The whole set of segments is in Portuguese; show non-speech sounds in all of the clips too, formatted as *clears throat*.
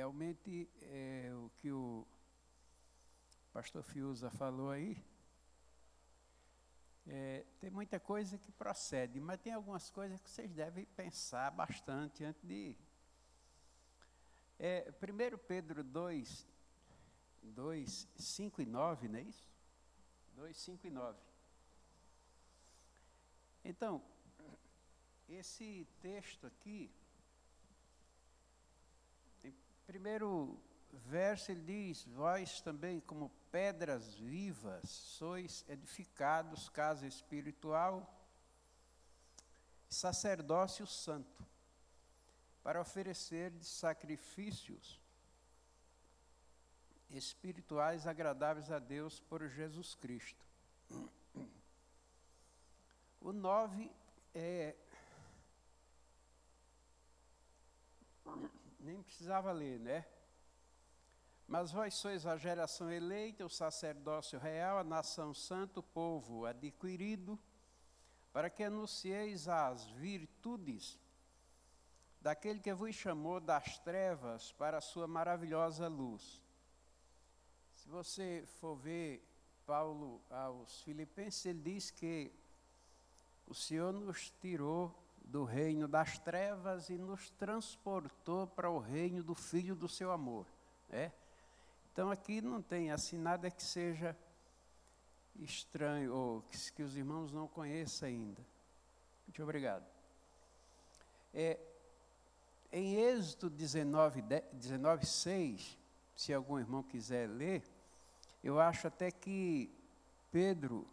realmente é, o que o pastor Fiuza falou aí, é, tem muita coisa que procede, mas tem algumas coisas que vocês devem pensar bastante antes de. É, 1 Pedro 2, 2, 5 e 9, não é isso? 2, 5 e 9. Então, esse texto aqui, primeiro verso ele diz: Vós também, como pedras vivas, sois edificados casa espiritual, sacerdócio santo, para oferecer sacrifícios espirituais agradáveis a Deus por Jesus Cristo. *clears throat* O 9 é. Nem precisava ler, né? Mas vós sois a geração eleita, o sacerdócio real, a nação santo, o povo adquirido, para que anuncieis as virtudes daquele que vos chamou das trevas para a sua maravilhosa luz. Se você for ver Paulo aos Filipenses, ele diz que o Senhor nos tirou do reino das trevas e nos transportou para o reino do Filho do seu amor. Né? Então aqui não tem assim nada que seja estranho ou que, que os irmãos não conheçam ainda. Muito obrigado. É, em Êxodo 19, 19, 6, se algum irmão quiser ler, eu acho até que Pedro,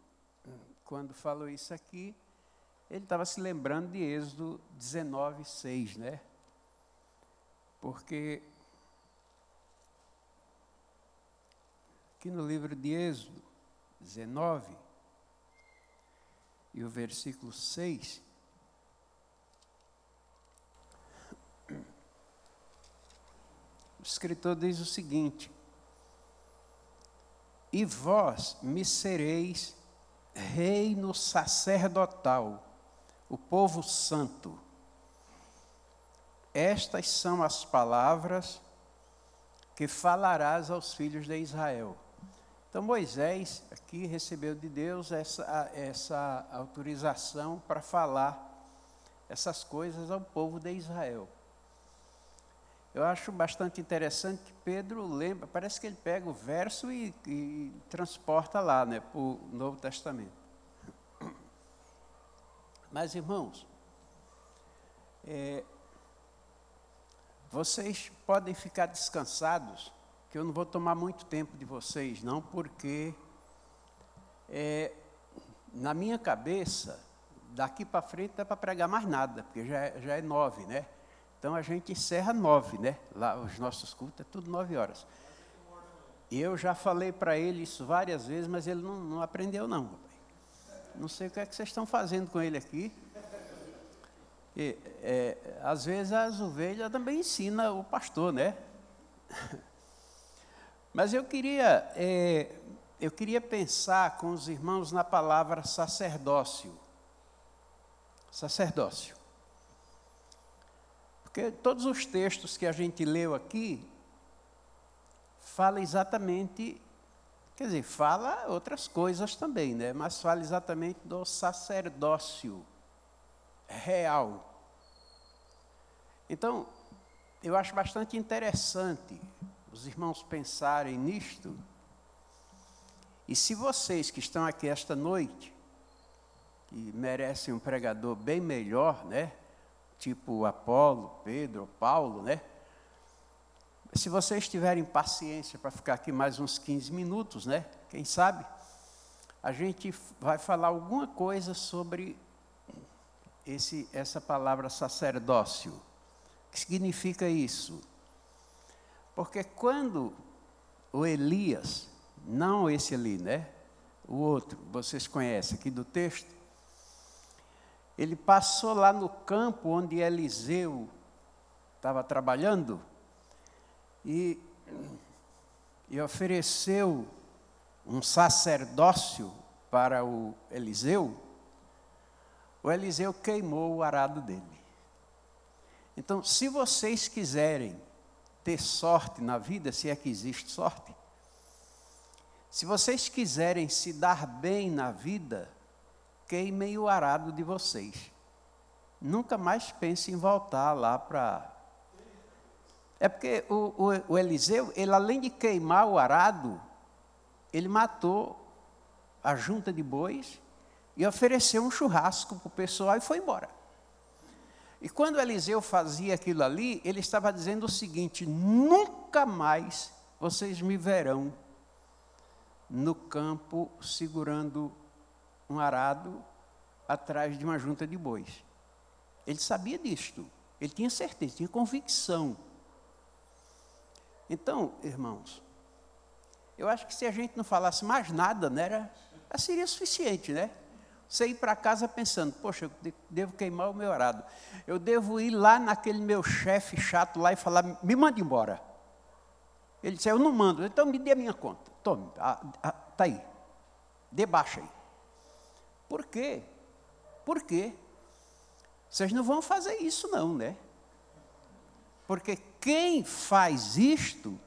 quando falou isso aqui, ele estava se lembrando de Êxodo 19, 6, né? Porque Aqui no livro de Êxodo 19, e o versículo 6. O escritor diz o seguinte: E vós me sereis reino sacerdotal, o povo santo. Estas são as palavras que falarás aos filhos de Israel. Então Moisés aqui recebeu de Deus essa, essa autorização para falar essas coisas ao povo de Israel. Eu acho bastante interessante que Pedro lembra, parece que ele pega o verso e, e transporta lá, né, para o Novo Testamento. Mas, irmãos, é, vocês podem ficar descansados que eu não vou tomar muito tempo de vocês, não, porque é, na minha cabeça, daqui para frente não é para pregar mais nada, porque já é, já é nove, né? Então a gente encerra nove, né? Lá os nossos cultos é tudo nove horas. E eu já falei para ele isso várias vezes, mas ele não, não aprendeu não. Não sei o que é que vocês estão fazendo com ele aqui. E, é, às vezes as ovelhas também ensinam o pastor, né? Mas eu queria, é, eu queria pensar com os irmãos na palavra sacerdócio. Sacerdócio. Porque todos os textos que a gente leu aqui fala exatamente, quer dizer, fala outras coisas também, né? Mas fala exatamente do sacerdócio real. Então, eu acho bastante interessante os irmãos pensarem nisto. E se vocês que estão aqui esta noite, que merecem um pregador bem melhor, né? Tipo Apolo, Pedro, Paulo, né? Se vocês tiverem paciência para ficar aqui mais uns 15 minutos, né? Quem sabe? A gente vai falar alguma coisa sobre esse, essa palavra sacerdócio. O que significa isso? Porque quando o Elias, não esse ali, né? O outro, vocês conhecem aqui do texto, ele passou lá no campo onde Eliseu estava trabalhando e, e ofereceu um sacerdócio para o Eliseu, o Eliseu queimou o arado dele. Então, se vocês quiserem ter sorte na vida, se é que existe sorte, se vocês quiserem se dar bem na vida, queimem o arado de vocês. Nunca mais pense em voltar lá para. É porque o, o, o, Eliseu, ele além de queimar o arado, ele matou a junta de bois e ofereceu um churrasco para o pessoal e foi embora. E quando Eliseu fazia aquilo ali, ele estava dizendo o seguinte: nunca mais vocês me verão no campo segurando um arado atrás de uma junta de bois. Ele sabia disto, ele tinha certeza, tinha convicção. Então, irmãos, eu acho que se a gente não falasse mais nada, né, era, seria suficiente, né? Você ir para casa pensando, poxa, eu devo queimar o meu arado. Eu devo ir lá naquele meu chefe chato lá e falar, me manda embora. Ele disse, eu não mando, então me dê a minha conta. Tome, está aí. Dê baixa aí. Por quê? Por quê? Vocês não vão fazer isso não, né? Porque quem faz isto,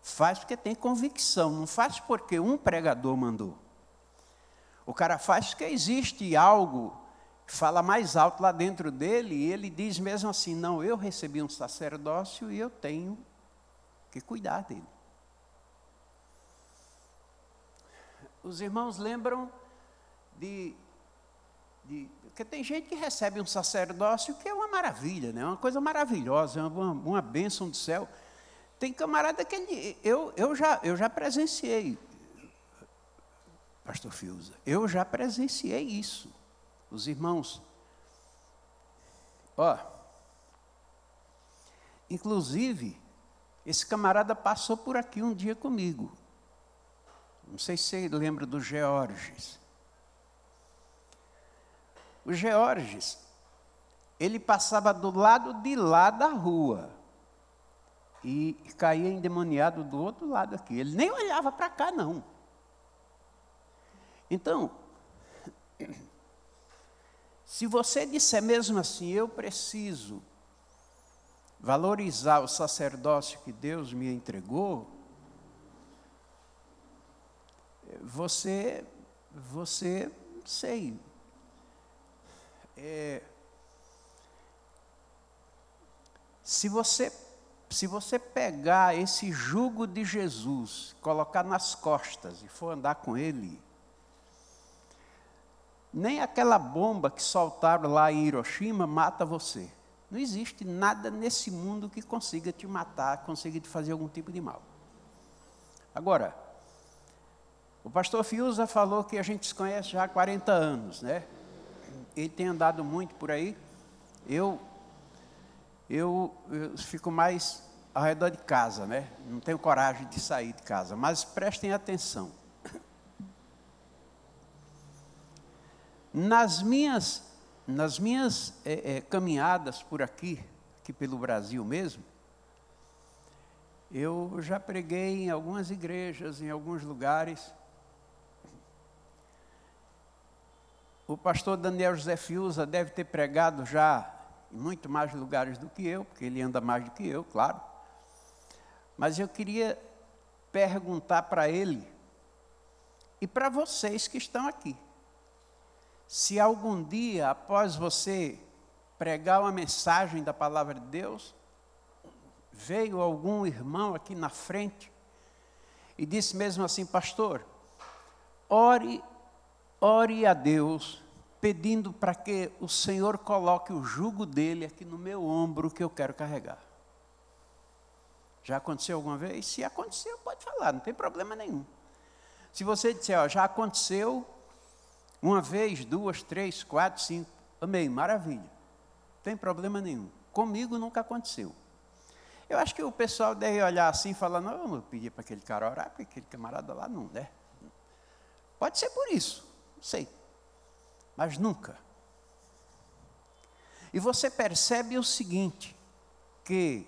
faz porque tem convicção, não faz porque um pregador mandou. O cara faz porque existe algo fala mais alto lá dentro dele e ele diz mesmo assim: não, eu recebi um sacerdócio e eu tenho que cuidar dele. Os irmãos lembram de, de. Porque tem gente que recebe um sacerdócio que é uma maravilha, né? uma coisa maravilhosa, uma, uma bênção do céu. Tem camarada que ele, eu, eu, já, eu já presenciei, Pastor Fiuza, eu já presenciei isso. Os irmãos, ó, inclusive, esse camarada passou por aqui um dia comigo. Não sei se você lembra do Georges. O Georges, ele passava do lado de lá da rua e caía endemoniado do outro lado aqui. Ele nem olhava para cá, não. Então, *clears throat* se você disser mesmo assim, eu preciso valorizar o sacerdócio que Deus me entregou, você, você, sei, é, se você se você pegar esse jugo de Jesus, colocar nas costas e for andar com ele, nem aquela bomba que soltaram lá em Hiroshima mata você. Não existe nada nesse mundo que consiga te matar, consiga te fazer algum tipo de mal. Agora, o pastor Fiuza falou que a gente se conhece já há 40 anos, né? Ele tem andado muito por aí. Eu, eu, eu fico mais ao redor de casa, né? Não tenho coragem de sair de casa, mas prestem atenção. Nas minhas nas minhas é, é, caminhadas por aqui, aqui pelo Brasil mesmo, eu já preguei em algumas igrejas, em alguns lugares. O pastor Daniel José Fiuza deve ter pregado já em muito mais lugares do que eu, porque ele anda mais do que eu, claro. Mas eu queria perguntar para ele e para vocês que estão aqui. Se algum dia, após você pregar uma mensagem da palavra de Deus, veio algum irmão aqui na frente e disse mesmo assim, pastor, ore, ore a Deus, pedindo para que o Senhor coloque o jugo dele aqui no meu ombro que eu quero carregar. Já aconteceu alguma vez? Se aconteceu, pode falar, não tem problema nenhum. Se você disser, ó, já aconteceu, uma vez, duas, três, quatro, cinco. Amei, maravilha. Não tem problema nenhum. Comigo nunca aconteceu. Eu acho que o pessoal deve olhar assim e falar, não, eu vou pedir para aquele cara orar, porque aquele camarada lá não, né? Pode ser por isso, sei. Mas nunca. E você percebe o seguinte, que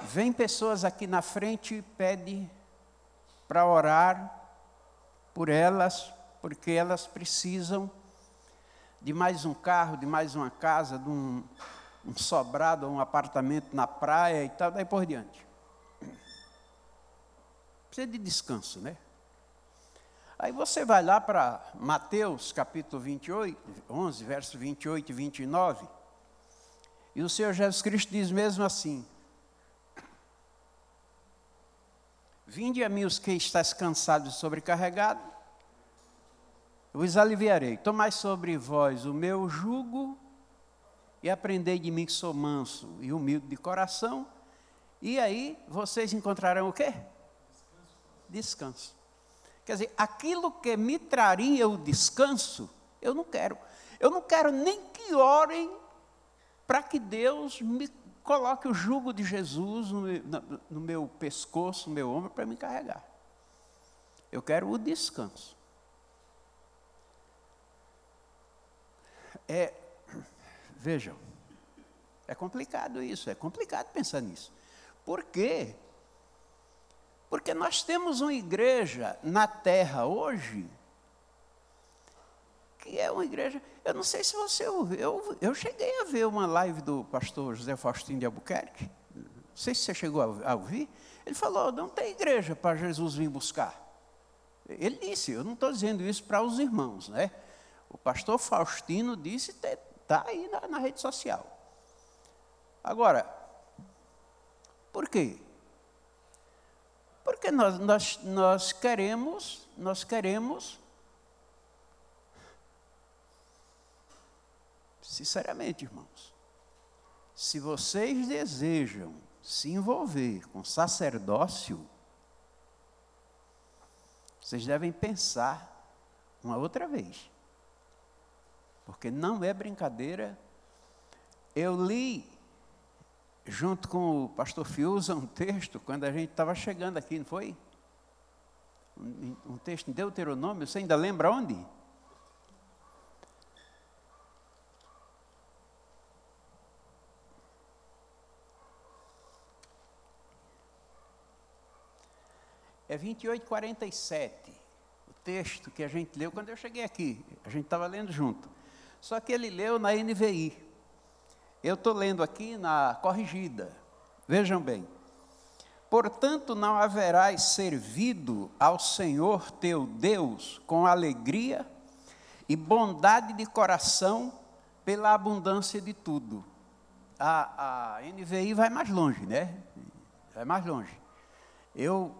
vem pessoas aqui na frente e pede para orar por elas, porque elas precisam de mais um carro, de mais uma casa, de um, um sobrado, um apartamento na praia e tal, daí por diante. Precisa de descanso, né? Aí você vai lá para Mateus capítulo 28, 11, versos 28 e 29, e o Senhor Jesus Cristo diz mesmo assim: Vinde a mim os que estáis cansados e sobrecarregados, eu vos aliviarei. Tomai sobre vós o meu jugo e aprendei de mim que sou manso e humilde de coração, e aí vocês encontrarão o quê? Descanso. Quer dizer, aquilo que me traria o descanso, eu não quero. Eu não quero nem que orem para que Deus me coloque o jugo de Jesus no, no, no meu pescoço, no meu ombro, para me carregar. Eu quero o descanso. É, vejam, é complicado isso, é complicado pensar nisso. Por quê? Porque nós temos uma igreja na terra hoje, que é uma igreja. Eu não sei se você ouviu, eu, eu cheguei a ver uma live do pastor José Faustino de Albuquerque, não sei se você chegou a, a ouvir. Ele falou: não tem igreja para Jesus vir buscar. Ele disse, eu não estou dizendo isso para os irmãos, né? O pastor Faustino disse, está aí na, na rede social. Agora, por quê? Porque nós, nós, nós queremos, nós queremos, sinceramente, irmãos, se vocês desejam se envolver com sacerdócio, vocês devem pensar uma outra vez. Porque não é brincadeira. Eu li junto com o pastor Fiuza, um texto, quando a gente estava chegando aqui, não foi? Um, um texto em Deuteronômio, você ainda lembra onde? É 2847, o texto que a gente leu quando eu cheguei aqui. A gente estava lendo junto. Só que ele leu na NVI. Eu estou lendo aqui na corrigida. Vejam bem. Portanto, não haverás servido ao Senhor teu Deus com alegria e bondade de coração pela abundância de tudo. A, a NVI vai mais longe, né? Vai mais longe. Eu,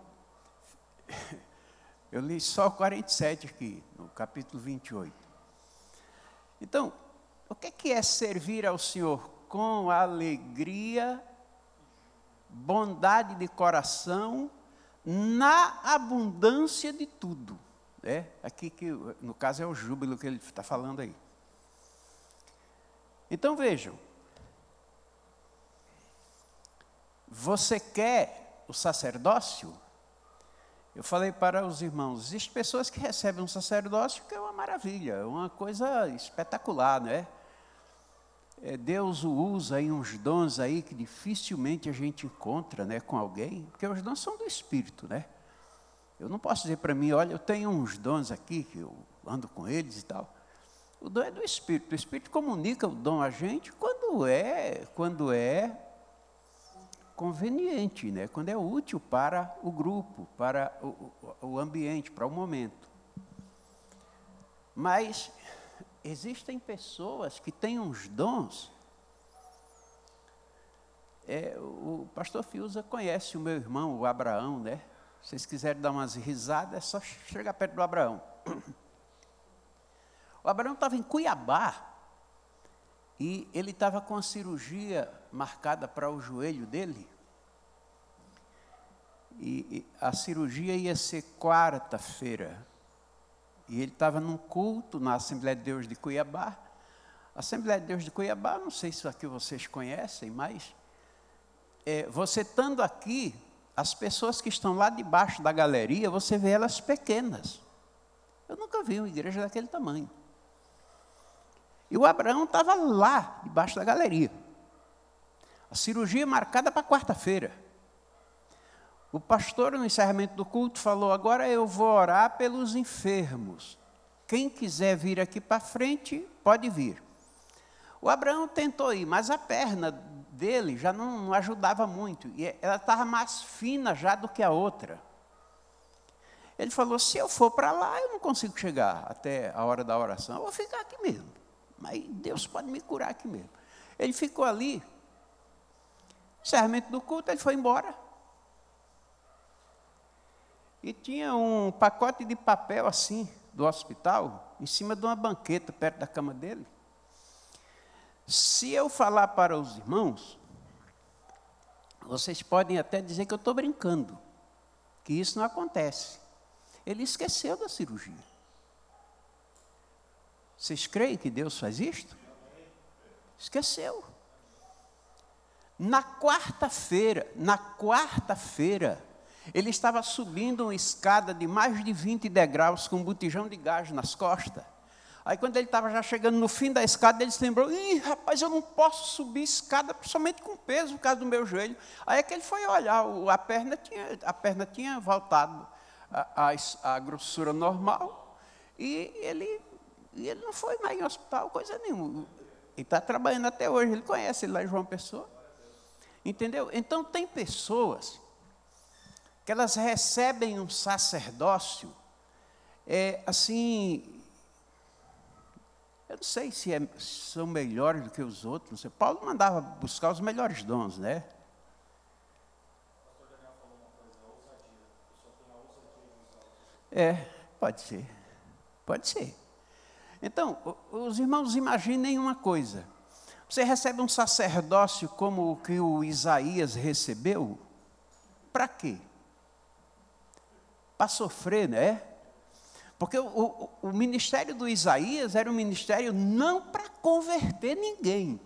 *laughs* eu li só 47 aqui, no capítulo 28. Então, o que é servir ao Senhor com alegria, bondade de coração, na abundância de tudo. É, aqui que, no caso, é o júbilo que ele está falando aí. Então vejam, você quer o sacerdócio? Eu falei para os irmãos, existem pessoas que recebem um sacerdócio que é uma maravilha, uma coisa espetacular, não é? É, Deus o usa em uns dons aí que dificilmente a gente encontra né, com alguém, porque os dons são do Espírito, né? Eu não posso dizer para mim, olha, eu tenho uns dons aqui que eu ando com eles e tal. O dom é do Espírito. O Espírito comunica o dom a gente quando é, quando é conveniente, né? quando é útil para o grupo, para o, o ambiente, para o momento. Mas existem pessoas que têm uns dons. É, o pastor Fiuza conhece o meu irmão, o Abraão, né? Se vocês quiserem dar umas risadas, é só chegar perto do Abraão. *clears throat* O Abraão estava em Cuiabá e ele estava com a cirurgia marcada para o joelho dele. E, e a cirurgia ia ser quarta-feira. E ele estava num culto na Assembleia de Deus de Cuiabá. Assembleia de Deus de Cuiabá, não sei se aqui vocês conhecem, mas é, você estando aqui, as pessoas que estão lá debaixo da galeria, você vê elas pequenas. Eu nunca vi uma igreja daquele tamanho. E o Abraão estava lá, debaixo da galeria. A cirurgia marcada para quarta-feira. O pastor, no encerramento do culto, falou: Agora eu vou orar pelos enfermos. Quem quiser vir aqui para frente, pode vir. O Abraão tentou ir, mas a perna dele já não, não ajudava muito. E ela estava mais fina já do que a outra. Ele falou: se eu for para lá, eu não consigo chegar até a hora da oração, eu vou ficar aqui mesmo. Mas Deus pode me curar aqui mesmo. Ele ficou ali. Encerramento do culto, ele foi embora. E tinha um pacote de papel assim, do hospital, em cima de uma banqueta, perto da cama dele. Se eu falar para os irmãos, vocês podem até dizer que eu estou brincando, que isso não acontece. Ele esqueceu da cirurgia. Vocês creem que Deus faz isto? Esqueceu. Na quarta-feira, na quarta-feira, ele estava subindo uma escada de mais de 20 degraus com um botijão de gás nas costas. Aí quando ele estava já chegando no fim da escada, ele se lembrou, ih, rapaz, eu não posso subir escada somente com peso por causa do meu joelho. Aí é que ele foi olhar, a perna tinha, a perna tinha voltado à, à, grossura normal, e ele, ele não foi mais em hospital, coisa nenhuma. Ele está trabalhando até hoje, ele conhece ele lá em João Pessoa. Entendeu? Então tem pessoas que elas recebem um sacerdócio, é, assim, eu não sei se é, são melhores do que os outros. Sei. Paulo mandava buscar os melhores dons, né? É, pode ser. Pode ser. Então, os irmãos imaginem uma coisa. Você recebe um sacerdócio como o que o Isaías recebeu, para quê? Para sofrer, né? Porque o, o, o ministério do Isaías era um ministério não para converter ninguém,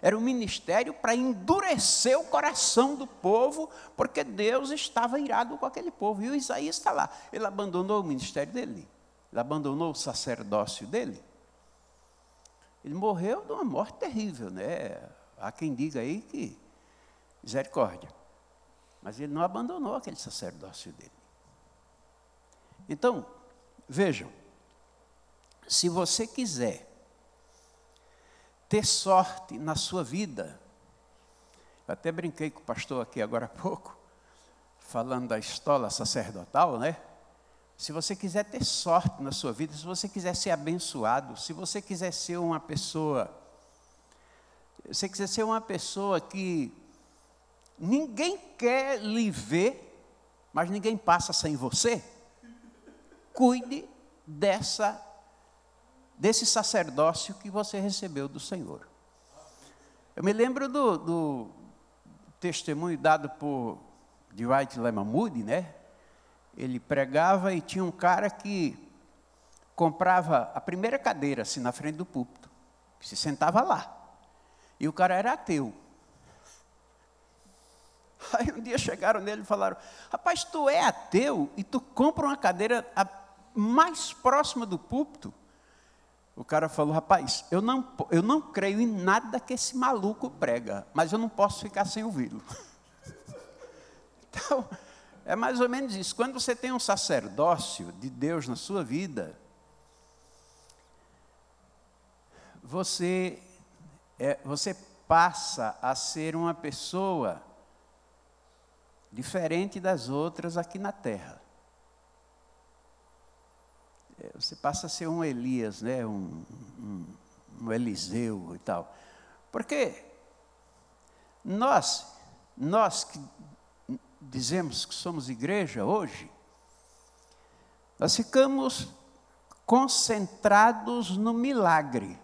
era um ministério para endurecer o coração do povo, porque Deus estava irado com aquele povo. E o Isaías está lá. Ele abandonou o ministério dele, ele abandonou o sacerdócio dele. Ele morreu de uma morte terrível, né? Há quem diga aí que misericórdia. Mas ele não abandonou aquele sacerdócio dele. Então, Vejam, se você quiser ter sorte na sua vida, até brinquei com o pastor aqui agora há pouco, falando da estola sacerdotal, né? Se você quiser ter sorte na sua vida, se você quiser ser abençoado, se você quiser ser uma pessoa, se você quiser ser uma pessoa que ninguém quer lhe ver, mas ninguém passa sem você, cuide dessa desse sacerdócio que você recebeu do Senhor. Eu me lembro do, do testemunho dado por Dwight Lyman Moody, né? Ele pregava e tinha um cara que comprava a primeira cadeira assim na frente do púlpito, se sentava lá. E o cara era ateu. Aí um dia chegaram nele e falaram: Rapaz, tu é ateu e tu compra uma cadeira mais próxima do púlpito, o cara falou: rapaz, eu não, eu não creio em nada que esse maluco prega, mas eu não posso ficar sem ouvi-lo. *laughs* então, é mais ou menos isso. Quando você tem um sacerdócio de Deus na sua vida, você, é, você passa a ser uma pessoa diferente das outras aqui na terra. É, você passa a ser um Elias, né? um, um, um Eliseu e tal. Porque nós, nós que dizemos que somos igreja hoje, nós ficamos concentrados no milagre.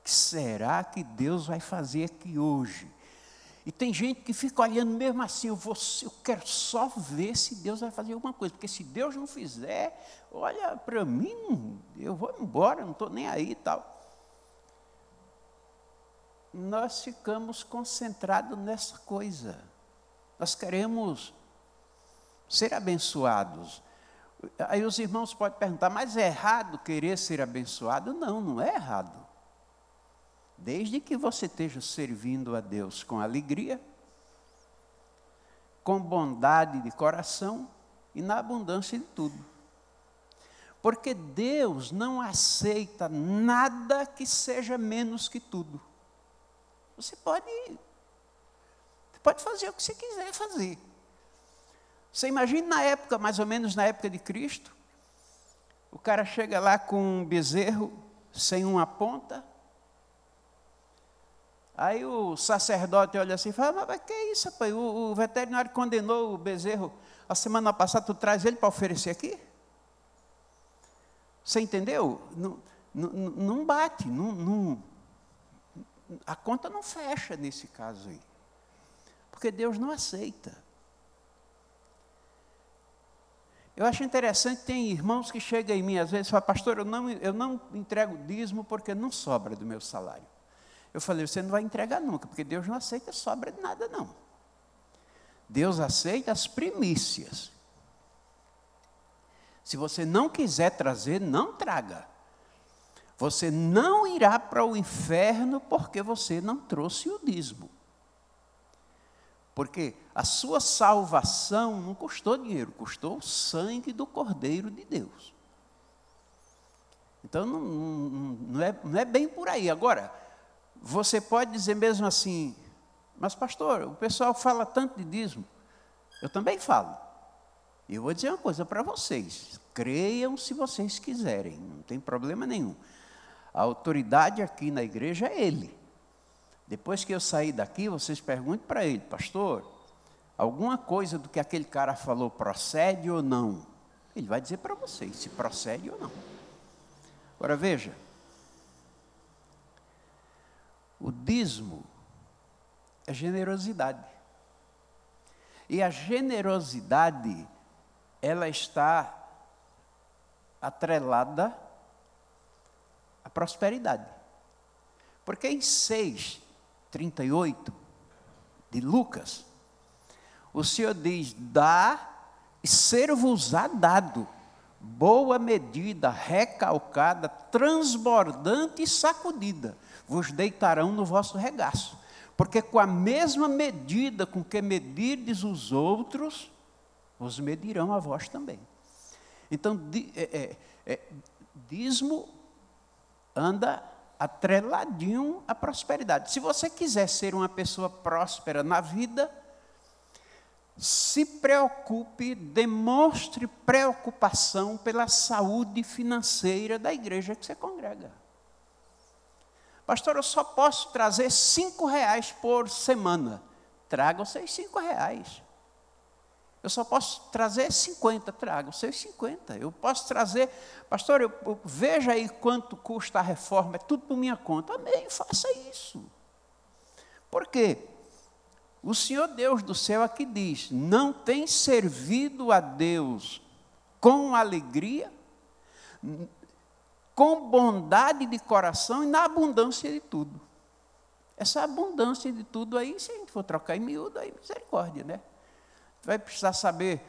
O que será que Deus vai fazer aqui hoje? E tem gente que fica olhando mesmo assim, eu, vou, eu quero só ver se Deus vai fazer alguma coisa, porque se Deus não fizer, olha, para mim, eu vou embora, não estou nem aí e tal. Nós ficamos concentrados nessa coisa. Nós queremos ser abençoados. Aí os irmãos podem perguntar, mas é errado querer ser abençoado? Não, não é errado. Desde que você esteja servindo a Deus com alegria, com bondade de coração e na abundância de tudo. Porque Deus não aceita nada que seja menos que tudo. Você pode, pode fazer o que você quiser fazer. Você imagina na época, mais ou menos na época de Cristo, o cara chega lá com um bezerro sem uma ponta. Aí o sacerdote olha assim e fala, mas que é isso, pai? O, o veterinário condenou o bezerro a semana passada, tu traz ele para oferecer aqui? Você entendeu? Não, não, não bate, não, não, a conta não fecha nesse caso aí. Porque Deus não aceita. Eu acho interessante, tem irmãos que chegam em mim às vezes e falam, pastor, eu não, eu não entrego dízimo porque não sobra do meu salário. Eu falei, você não vai entregar nunca, porque Deus não aceita sobra de nada, não. Deus aceita as primícias. Se você não quiser trazer, não traga. Você não irá para o inferno porque você não trouxe o dízimo. Porque a sua salvação não custou dinheiro, custou o sangue do Cordeiro de Deus. Então não, não, não, é, não é bem por aí. Agora, você pode dizer mesmo assim, mas pastor, o pessoal fala tanto de dízimo. Eu também falo. E eu vou dizer uma coisa para vocês: creiam se vocês quiserem, não tem problema nenhum. A autoridade aqui na igreja é ele. Depois que eu sair daqui, vocês perguntem para ele, pastor, alguma coisa do que aquele cara falou procede ou não? Ele vai dizer para vocês se procede ou não. Agora veja, o dízimo é generosidade. E a generosidade, ela está atrelada à prosperidade. Porque em 6, 38 de Lucas, o Senhor diz: dá e ser-vos-á dado, boa medida, recalcada, transbordante e sacudida, vos deitarão no vosso regaço. Porque com a mesma medida com que medirdes os outros, vos medirão a vós também. Então, é, é, é, dízimo anda atreladinho à prosperidade. Se você quiser ser uma pessoa próspera na vida, se preocupe, demonstre preocupação pela saúde financeira da igreja que você congrega. Pastor, eu só posso trazer cinco reais por semana. Traga os seus cinco reais. Eu só posso trazer 50, traga os seus 50. Eu posso trazer, pastor, eu, eu, veja aí quanto custa a reforma, é tudo por minha conta. Amém, faça isso. Por quê? O Senhor Deus do céu aqui diz: não tem servido a Deus com alegria, com bondade de coração e na abundância de tudo. Essa abundância de tudo aí, se a gente for trocar em miúdo, aí misericórdia, né? vai precisar saber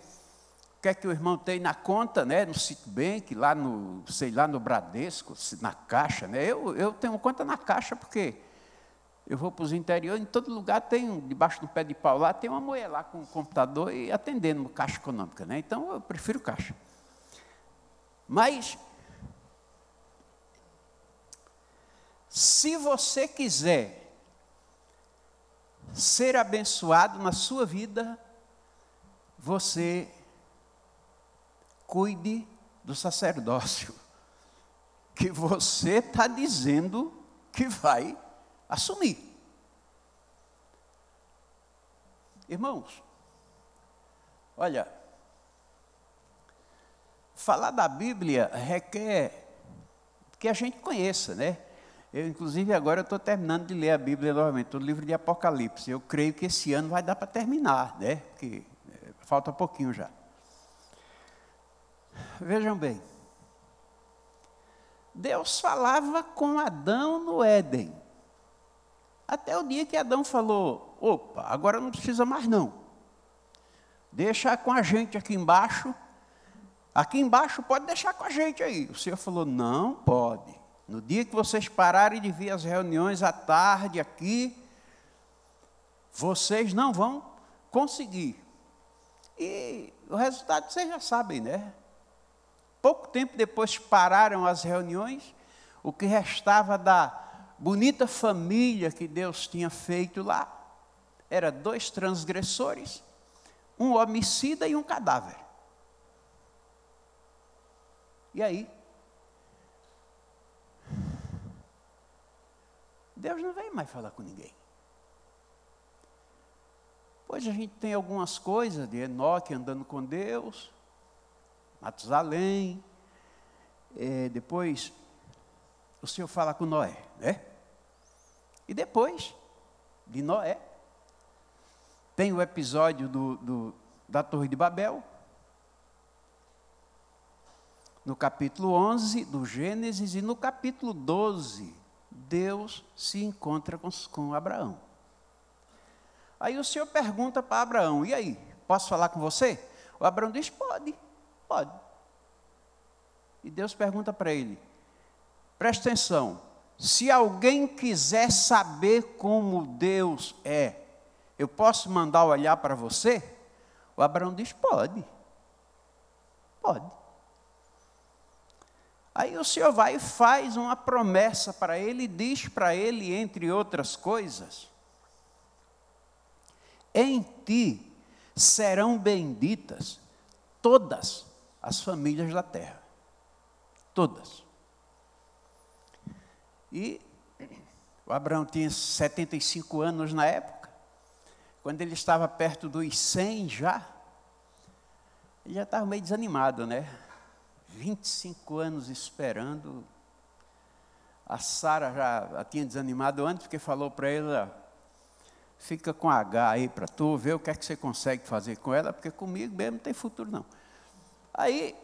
o que é que o irmão tem na conta, né, no Citibank, lá no, sei lá, no Bradesco, na Caixa, né? Eu, eu tenho conta na Caixa porque eu vou para os interiores, em todo lugar tem, debaixo do pé de pau lá, tem uma mulher lá com o computador e atendendo Caixa Econômica, né? Então eu prefiro Caixa. Mas, se você quiser ser abençoado na sua vida, você cuide do sacerdócio *laughs* que você está dizendo que vai assumir. Irmãos, olha, falar da Bíblia requer que a gente conheça, né? Eu, inclusive, agora estou terminando de ler a Bíblia novamente, o livro de Apocalipse. Eu creio que esse ano vai dar para terminar, né? Porque Falta pouquinho já. Vejam bem. Deus falava com Adão no Éden. Até o dia que Adão falou: opa, agora não precisa mais não. Deixa com a gente aqui embaixo. Aqui embaixo pode deixar com a gente aí. O Senhor falou: não pode. No dia que vocês pararem de vir as reuniões à tarde aqui, vocês não vão conseguir. E o resultado vocês já sabem, né? Pouco tempo depois pararam as reuniões, o que restava da bonita família que Deus tinha feito lá era dois transgressores, um homicida e um cadáver. E aí? Deus não vem mais falar com ninguém. Pois a gente tem algumas coisas de Enoque andando com Deus, Matusalém, é, depois o Senhor fala com Noé, né? E depois de Noé, tem o episódio do, do, da Torre de Babel, no capítulo 11 do Gênesis e no capítulo 12, Deus se encontra com, com Abraão. Aí o Senhor pergunta para Abraão: e aí, posso falar com você? O Abraão diz: pode, pode. E Deus pergunta para ele: presta atenção, se alguém quiser saber como Deus é, eu posso mandar olhar para você? O Abraão diz: pode, pode. Aí o Senhor vai e faz uma promessa para ele e diz para ele, entre outras coisas, em ti serão benditas todas as famílias da terra. Todas. E o Abraão tinha 75 anos na época. Quando ele estava perto dos 100 já, ele já estava meio desanimado, né? 25 anos esperando. A Sara já tinha desanimado antes, porque falou para ele: fica com H aí para tu, ver o que é que você consegue fazer com ela, porque comigo mesmo não tem futuro não. Aí,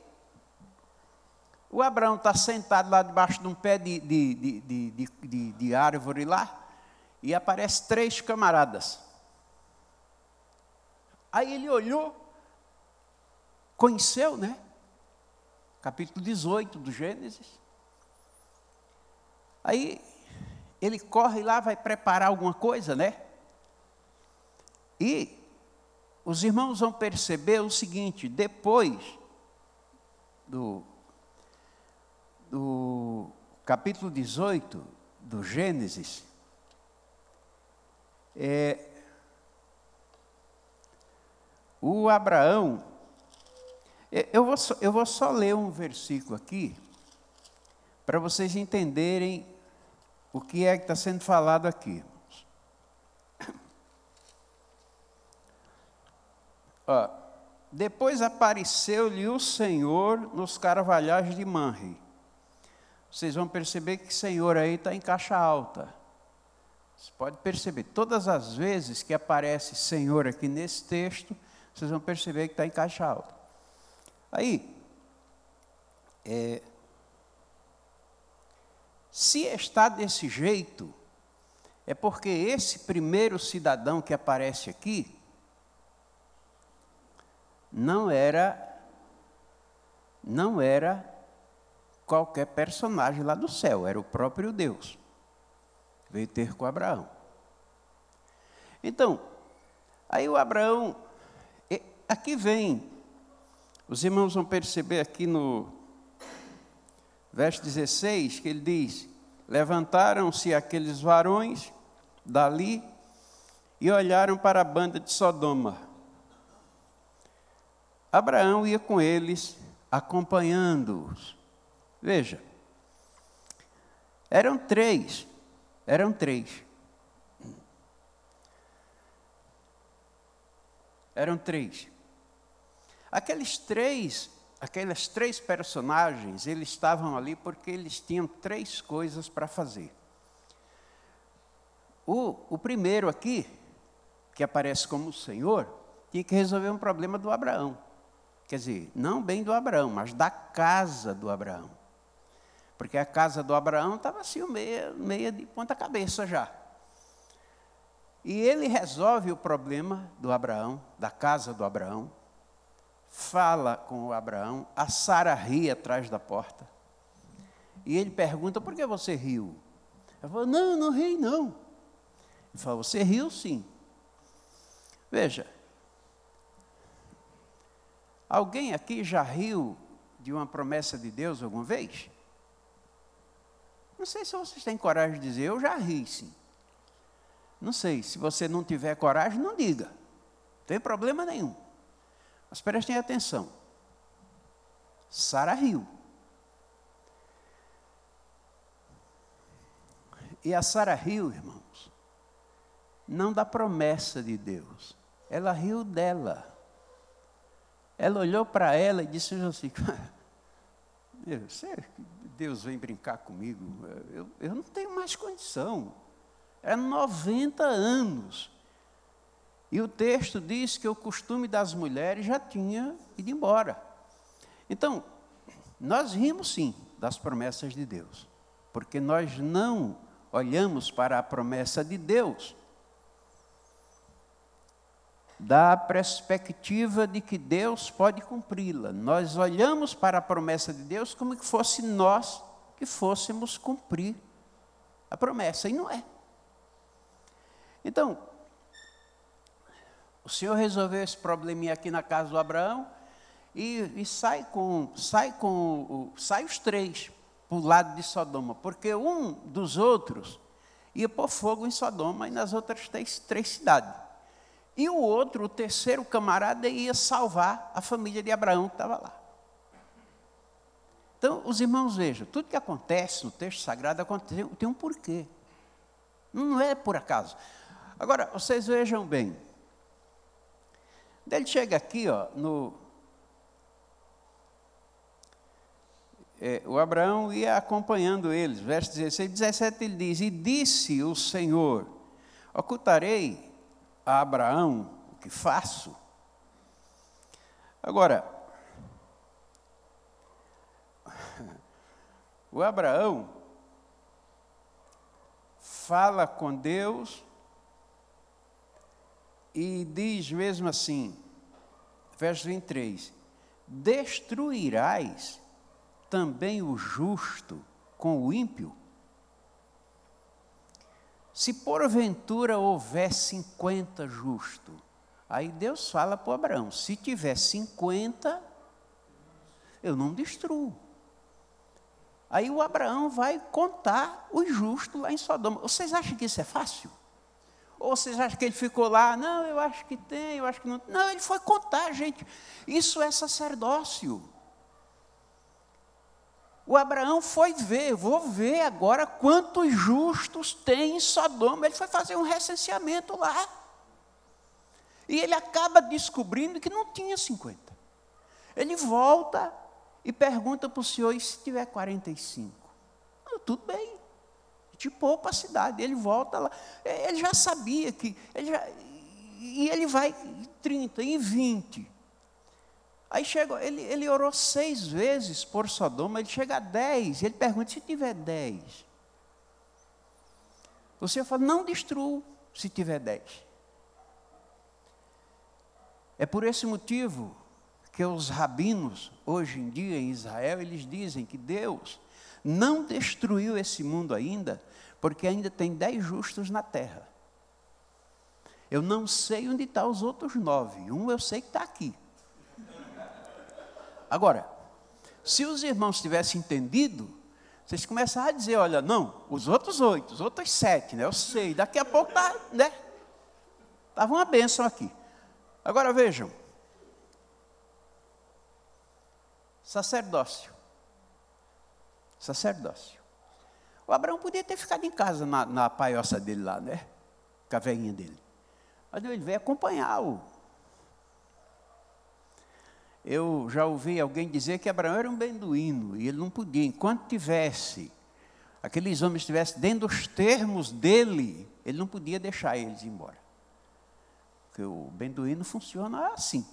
o Abraão está sentado lá debaixo de um pé de, de, de, de, árvore lá, e aparece três camaradas. Aí ele olhou, conheceu, né? Capítulo 18 do Gênesis. Aí ele corre lá, vai preparar alguma coisa, né? E os irmãos vão perceber o seguinte: depois do, do capítulo 18 do Gênesis, é, o Abraão, é, eu vou, só, eu vou só ler um versículo aqui, para vocês entenderem o que é que está sendo falado aqui. *coughs* Ó, depois apareceu-lhe o Senhor nos carvalhais de Manre. Vocês vão perceber que Senhor aí está em caixa alta. Você pode perceber, todas as vezes que aparece Senhor aqui nesse texto, vocês vão perceber que está em caixa alta. Aí, é, se está desse jeito, é porque esse primeiro cidadão que aparece aqui, não era não era qualquer personagem lá do céu, era o próprio Deus. Veio ter com Abraão. Então, aí o Abraão, aqui vem, os irmãos vão perceber aqui no verso 16, que ele diz: Levantaram-se aqueles varões dali e olharam para a banda de Sodoma Abraão ia com eles, acompanhando-os. Veja, eram três, eram três. Eram três. Aqueles três, aqueles três personagens, eles estavam ali porque eles tinham três coisas para fazer. O, o primeiro aqui, que aparece como o Senhor, tinha que resolver um problema do Abraão. Quer dizer, não bem do Abraão, mas da casa do Abraão. Porque a casa do Abraão estava assim, meia, meia de ponta cabeça já. E ele resolve o problema do Abraão, da casa do Abraão, fala com o Abraão, a Sara ri atrás da porta. E ele pergunta, por que você riu? Ela falou, não, não ri não. Ele falou, você riu sim. Veja, Alguém aqui já riu de uma promessa de Deus alguma vez? Não sei se vocês têm coragem de dizer, eu já ri, sim. Não sei, se você não tiver coragem, não diga. Não tem problema nenhum. Mas prestem atenção. Sara riu. E a Sara riu, irmãos, não da promessa de Deus. Ela riu dela. Ela olhou para ela e disse assim: *laughs* Deus vem brincar comigo, eu, eu não tenho mais condição. É 90 anos. E o texto diz que o costume das mulheres já tinha ido embora. Então, nós rimos sim das promessas de Deus, porque nós não olhamos para a promessa de Deus da perspectiva de que Deus pode cumpri-la. Nós olhamos para a promessa de Deus como que fosse nós que fôssemos cumprir a promessa, e não é. Então, o Senhor resolveu esse probleminha aqui na casa do Abraão e, e sai com, sai com, sai os três para o lado de Sodoma, porque um dos outros ia pôr fogo em Sodoma e nas outras três, três cidades. E o outro, o terceiro camarada, ia salvar a família de Abraão que estava lá. Então, os irmãos vejam, tudo que acontece no texto sagrado acontece, tem um porquê. Não é por acaso. Agora, vocês vejam bem. Ele chega aqui, ó, no. É, o Abraão ia acompanhando eles, verso 16 e 17 ele diz: E disse o Senhor: Ocultarei a Abraão o que faço? Agora, o Abraão fala com Deus e diz mesmo assim, verso 23: Destruirás também o justo com o ímpio? Se porventura houver 50 justo, aí Deus fala para Abraão: se tiver 50, eu não destruo. Aí o Abraão vai contar os justos lá em Sodoma. Vocês acham que isso é fácil? Ou vocês acham que ele ficou lá? Não, eu acho que tem, eu acho que não. Não, ele foi contar, gente. Isso é sacerdócio. O Abraão foi ver, vou ver agora quantos justos tem em Sodoma. Ele foi fazer um recenseamento lá. E ele acaba descobrindo que não tinha 50. Ele volta e pergunta para o senhor: e se tiver 45? Ah, tudo bem, te poupa a cidade. Ele volta lá. Ele já sabia que. Ele já, e ele vai em 30, em 20. Aí chega, ele, ele orou seis vezes por Sodoma, ele chega a dez. Ele pergunta: se tiver dez. O Senhor fala: não destrua se tiver dez. É por esse motivo que os rabinos, hoje em dia em Israel, eles dizem que Deus não destruiu esse mundo ainda, porque ainda tem dez justos na terra. Eu não sei onde estão tá os outros nove. Um eu sei que está aqui. Agora, se os irmãos tivessem entendido, vocês começaram a dizer, olha, não, os outros oito, os outros sete, né? Eu sei, daqui a pouco tá, né? Estava uma bênção aqui. Agora vejam. Sacerdócio. Sacerdócio. O Abraão podia ter ficado em casa na, na paioça dele lá, né? Com a velhinha dele. Mas ele veio acompanhar o, eu já ouvi alguém dizer que Abraão era um beduíno e ele não podia, enquanto tivesse, aqueles homens estivessem dentro dos termos dele, ele não podia deixar eles embora. Porque o beduíno funciona assim.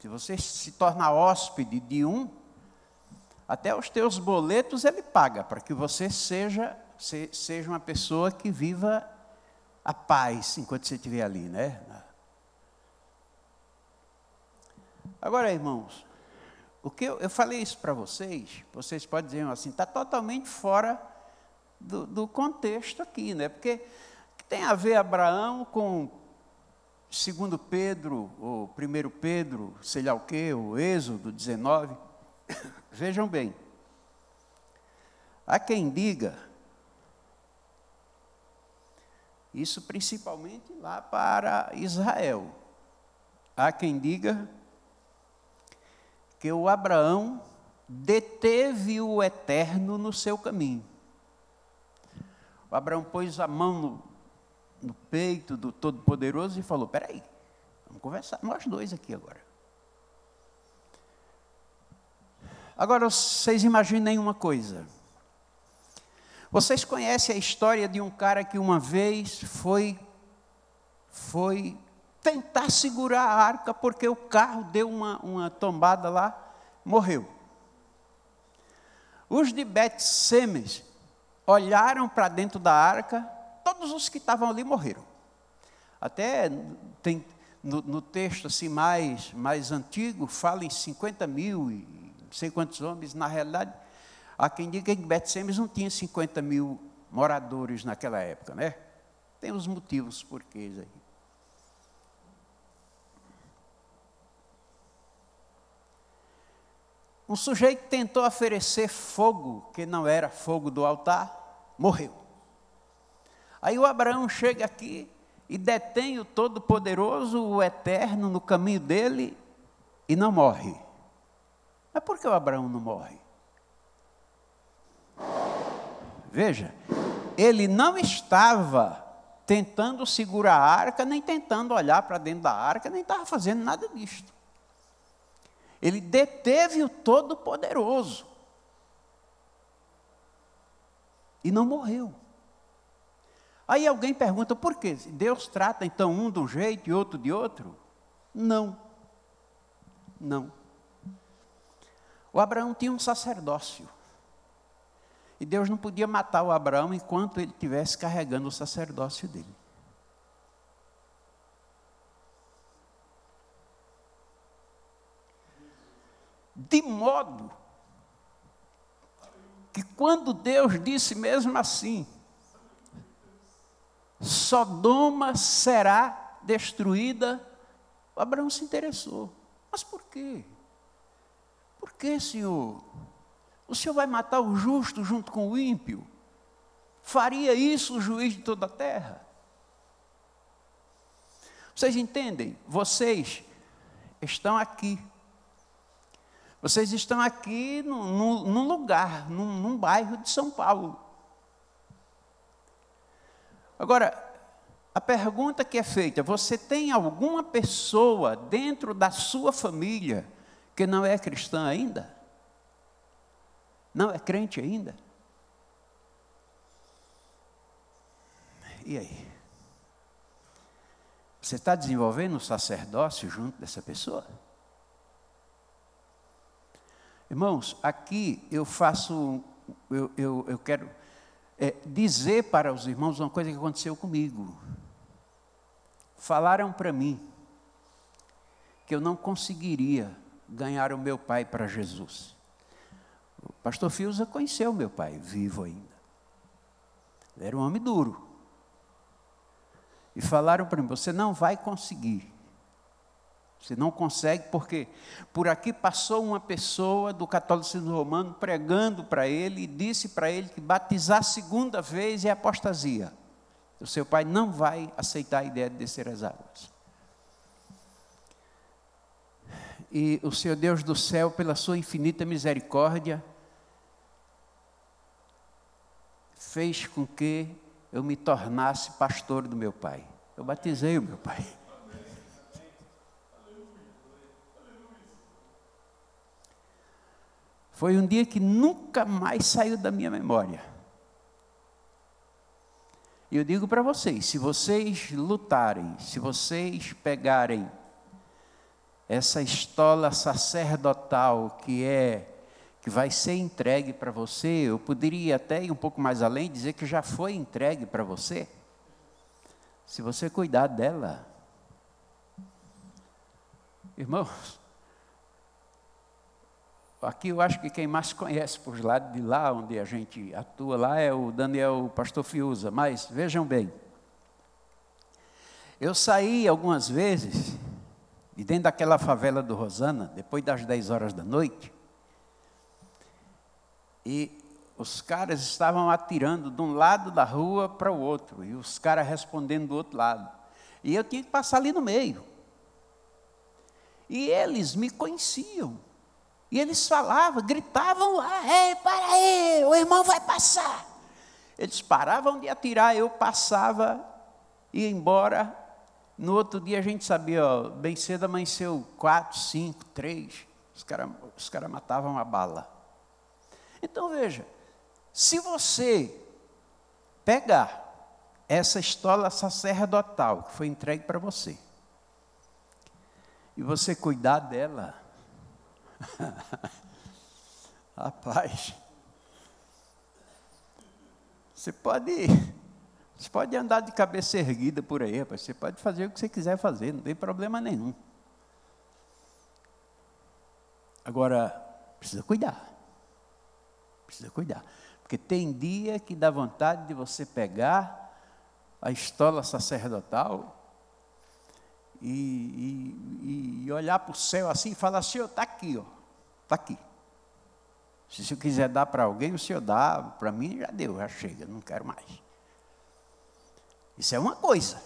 Se você se torna hóspede de um, até os teus boletos ele paga, para que você seja, seja uma pessoa que viva a paz enquanto você estiver ali, né? Agora, irmãos, o que eu, eu falei isso para vocês, vocês podem dizer assim, está totalmente fora do, do, contexto aqui, né? Porque tem a ver Abraão com segundo Pedro, ou primeiro Pedro, sei lá o quê, o Êxodo 19. *coughs* Vejam bem. Há quem diga, isso principalmente lá para Israel, há quem diga que o Abraão deteve o eterno no seu caminho. O Abraão pôs a mão no, no peito do Todo-Poderoso e falou: Peraí, vamos conversar, nós dois aqui agora. Agora vocês imaginem uma coisa. Vocês conhecem a história de um cara que uma vez foi foi tentar segurar a arca porque o carro deu uma, uma tombada lá, morreu. Os de Bet-Semes olharam para dentro da arca, todos os que estavam ali morreram. Até tem no, no, texto assim mais, mais antigo, fala em 50 mil e não sei quantos homens, na realidade, há quem diga que Bet-Semes não tinha 50 mil moradores naquela época, né? Tem os motivos porquês aí. Um sujeito tentou oferecer fogo, que não era fogo do altar, morreu. Aí o Abraão chega aqui e detém o Todo-Poderoso, o Eterno, no caminho dele e não morre. Mas por que o Abraão não morre? Veja, ele não estava tentando segurar a arca, nem tentando olhar para dentro da arca, nem estava fazendo nada disto. Ele deteve o Todo-Poderoso. E não morreu. Aí alguém pergunta por quê? Deus trata então um de um jeito e outro de outro? Não. Não. O Abraão tinha um sacerdócio. E Deus não podia matar o Abraão enquanto ele estivesse carregando o sacerdócio dele. De modo que quando Deus disse mesmo assim, Sodoma será destruída, Abraão se interessou. Mas por quê? Por que, Senhor? O Senhor vai matar o justo junto com o ímpio? Faria isso o juiz de toda a terra? Vocês entendem? Vocês estão aqui vocês estão aqui num, lugar, num, num bairro de São Paulo. Agora, a pergunta que é feita: você tem alguma pessoa dentro da sua família que não é cristã ainda? Não é crente ainda? E aí? Você está desenvolvendo o sacerdócio junto dessa pessoa? Irmãos, aqui eu faço, eu, eu, eu quero é, dizer para os irmãos uma coisa que aconteceu comigo. Falaram para mim que eu não conseguiria ganhar o meu pai para Jesus. O pastor Fiuza conheceu meu pai, vivo ainda. Ele era um homem duro. E falaram para mim: você não vai conseguir. Você não consegue, porque por aqui passou uma pessoa do catolicismo romano pregando para ele e disse para ele que batizar segunda vez é apostasia. O seu pai não vai aceitar a ideia de descer as águas. E o Senhor Deus do céu, pela sua infinita misericórdia, fez com que eu me tornasse pastor do meu pai. Eu batizei o meu pai. Foi um dia que nunca mais saiu da minha memória. E eu digo para vocês: se vocês lutarem, se vocês pegarem essa estola sacerdotal que é que vai ser entregue para você, eu poderia até ir um pouco mais além dizer que já foi entregue para você. Se você cuidar dela, irmãos, Aqui eu acho que quem mais conhece por lado de lá, onde a gente atua lá, é o Daniel Pastor Fiuza. Mas vejam bem, eu saí algumas vezes de dentro daquela favela do Rosana, depois das 10 horas da noite, E os caras estavam atirando de um lado da rua para o outro, e os caras respondendo do outro lado. E eu tinha que passar ali no meio. E eles me conheciam. E eles falavam, gritavam lá: Ei, para aí, o irmão vai passar. Eles paravam de atirar, eu passava, ia embora. No outro dia a gente sabia, ó, bem cedo amanheceu quatro, cinco, três. Os caras os cara matavam a bala. Então veja, se você pegar essa estola sacerdotal que foi entregue para você, e você cuidar dela, *laughs* rapaz, você pode, você pode andar de cabeça erguida por aí, rapaz, você pode fazer o que você quiser fazer, não tem problema nenhum. Agora, precisa cuidar. Precisa cuidar. Porque tem dia que dá vontade de você pegar a estola sacerdotal e, e, e olhar para o céu assim e falar: Senhor, está aqui, está aqui. Se o senhor quiser dar para alguém, o senhor dá, para mim já deu, já chega, não quero mais. Isso é uma coisa.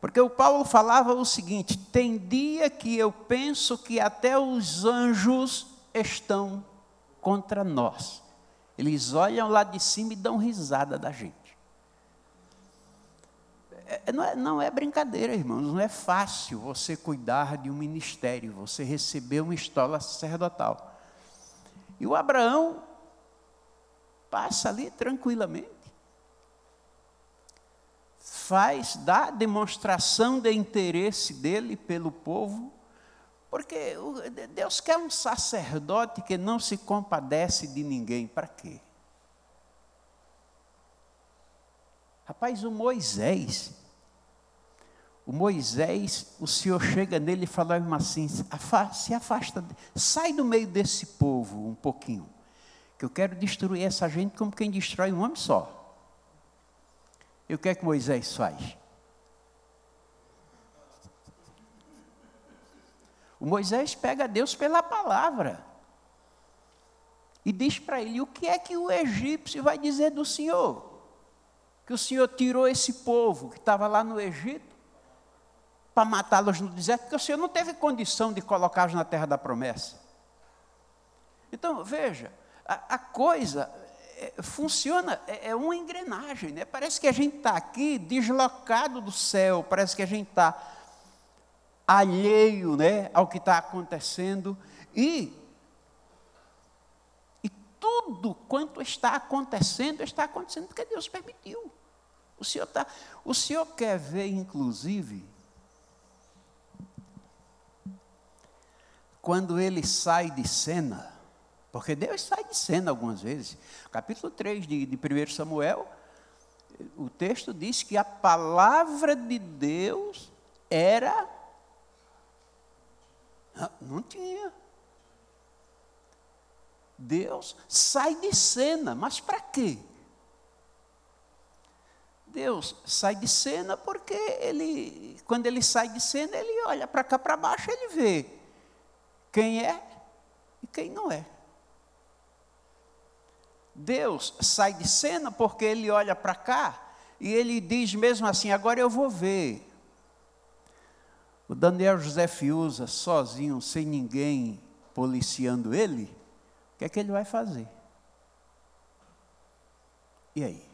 Porque o Paulo falava o seguinte: tem dia que eu penso que até os anjos estão contra nós. Eles olham lá de cima e dão risada da gente. É, não, é, não é brincadeira, irmãos, não é fácil você cuidar de um ministério, você receber uma estola sacerdotal. E o Abraão passa ali tranquilamente, faz, dá demonstração de interesse dele pelo povo, porque Deus quer um sacerdote que não se compadece de ninguém. Para quê? Rapaz, o Moisés, o Moisés, o Senhor chega nele e fala assim: se afasta, sai do meio desse povo um pouquinho, que eu quero destruir essa gente como quem destrói um homem só. E o que é que Moisés faz? O Moisés pega Deus pela palavra e diz para ele: o que é que o egípcio vai dizer do Senhor? Que o Senhor tirou esse povo que estava lá no Egito para matá-los no deserto, porque o Senhor não teve condição de colocá-los na terra da promessa. Então, veja, a, a coisa é, funciona, é, é, uma engrenagem, né? Parece que a gente está aqui deslocado do céu, parece que a gente está alheio né, ao que está acontecendo e, tudo quanto está acontecendo, está acontecendo porque Deus permitiu. O Senhor, tá, o Senhor quer ver, inclusive, quando ele sai de cena, porque Deus sai de cena algumas vezes. Capítulo 3 de, de 1 Samuel, o texto diz que a palavra de Deus era não tinha. Deus sai de cena, mas para quê? Deus sai de cena porque ele, quando ele sai de cena, ele olha para cá para baixo, ele vê quem é e quem não é. Deus sai de cena porque ele olha para cá e ele diz mesmo assim: agora eu vou ver o Daniel José Fiuza, sozinho, sem ninguém policiando ele, o que é que ele vai fazer? E aí?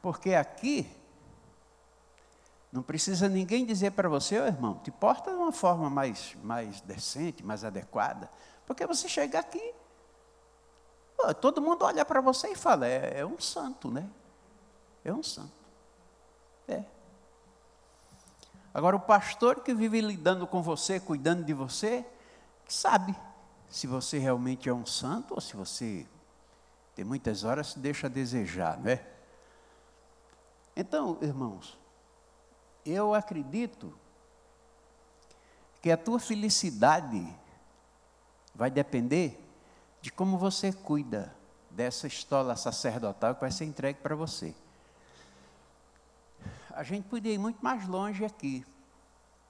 Porque aqui, não precisa ninguém dizer para você, oh, irmão, te porta de uma forma mais, mais decente, mais adequada, porque você chega aqui, todo mundo olha para você e fala, é, é um santo, né? É um santo. É. Agora, o pastor que vive lidando com você, cuidando de você, sabe se você realmente é um santo ou se você tem muitas horas se deixa a desejar, não é? Então, irmãos, eu acredito que a tua felicidade vai depender de como você cuida dessa estola sacerdotal que vai ser entregue para você a gente podia ir muito mais longe aqui.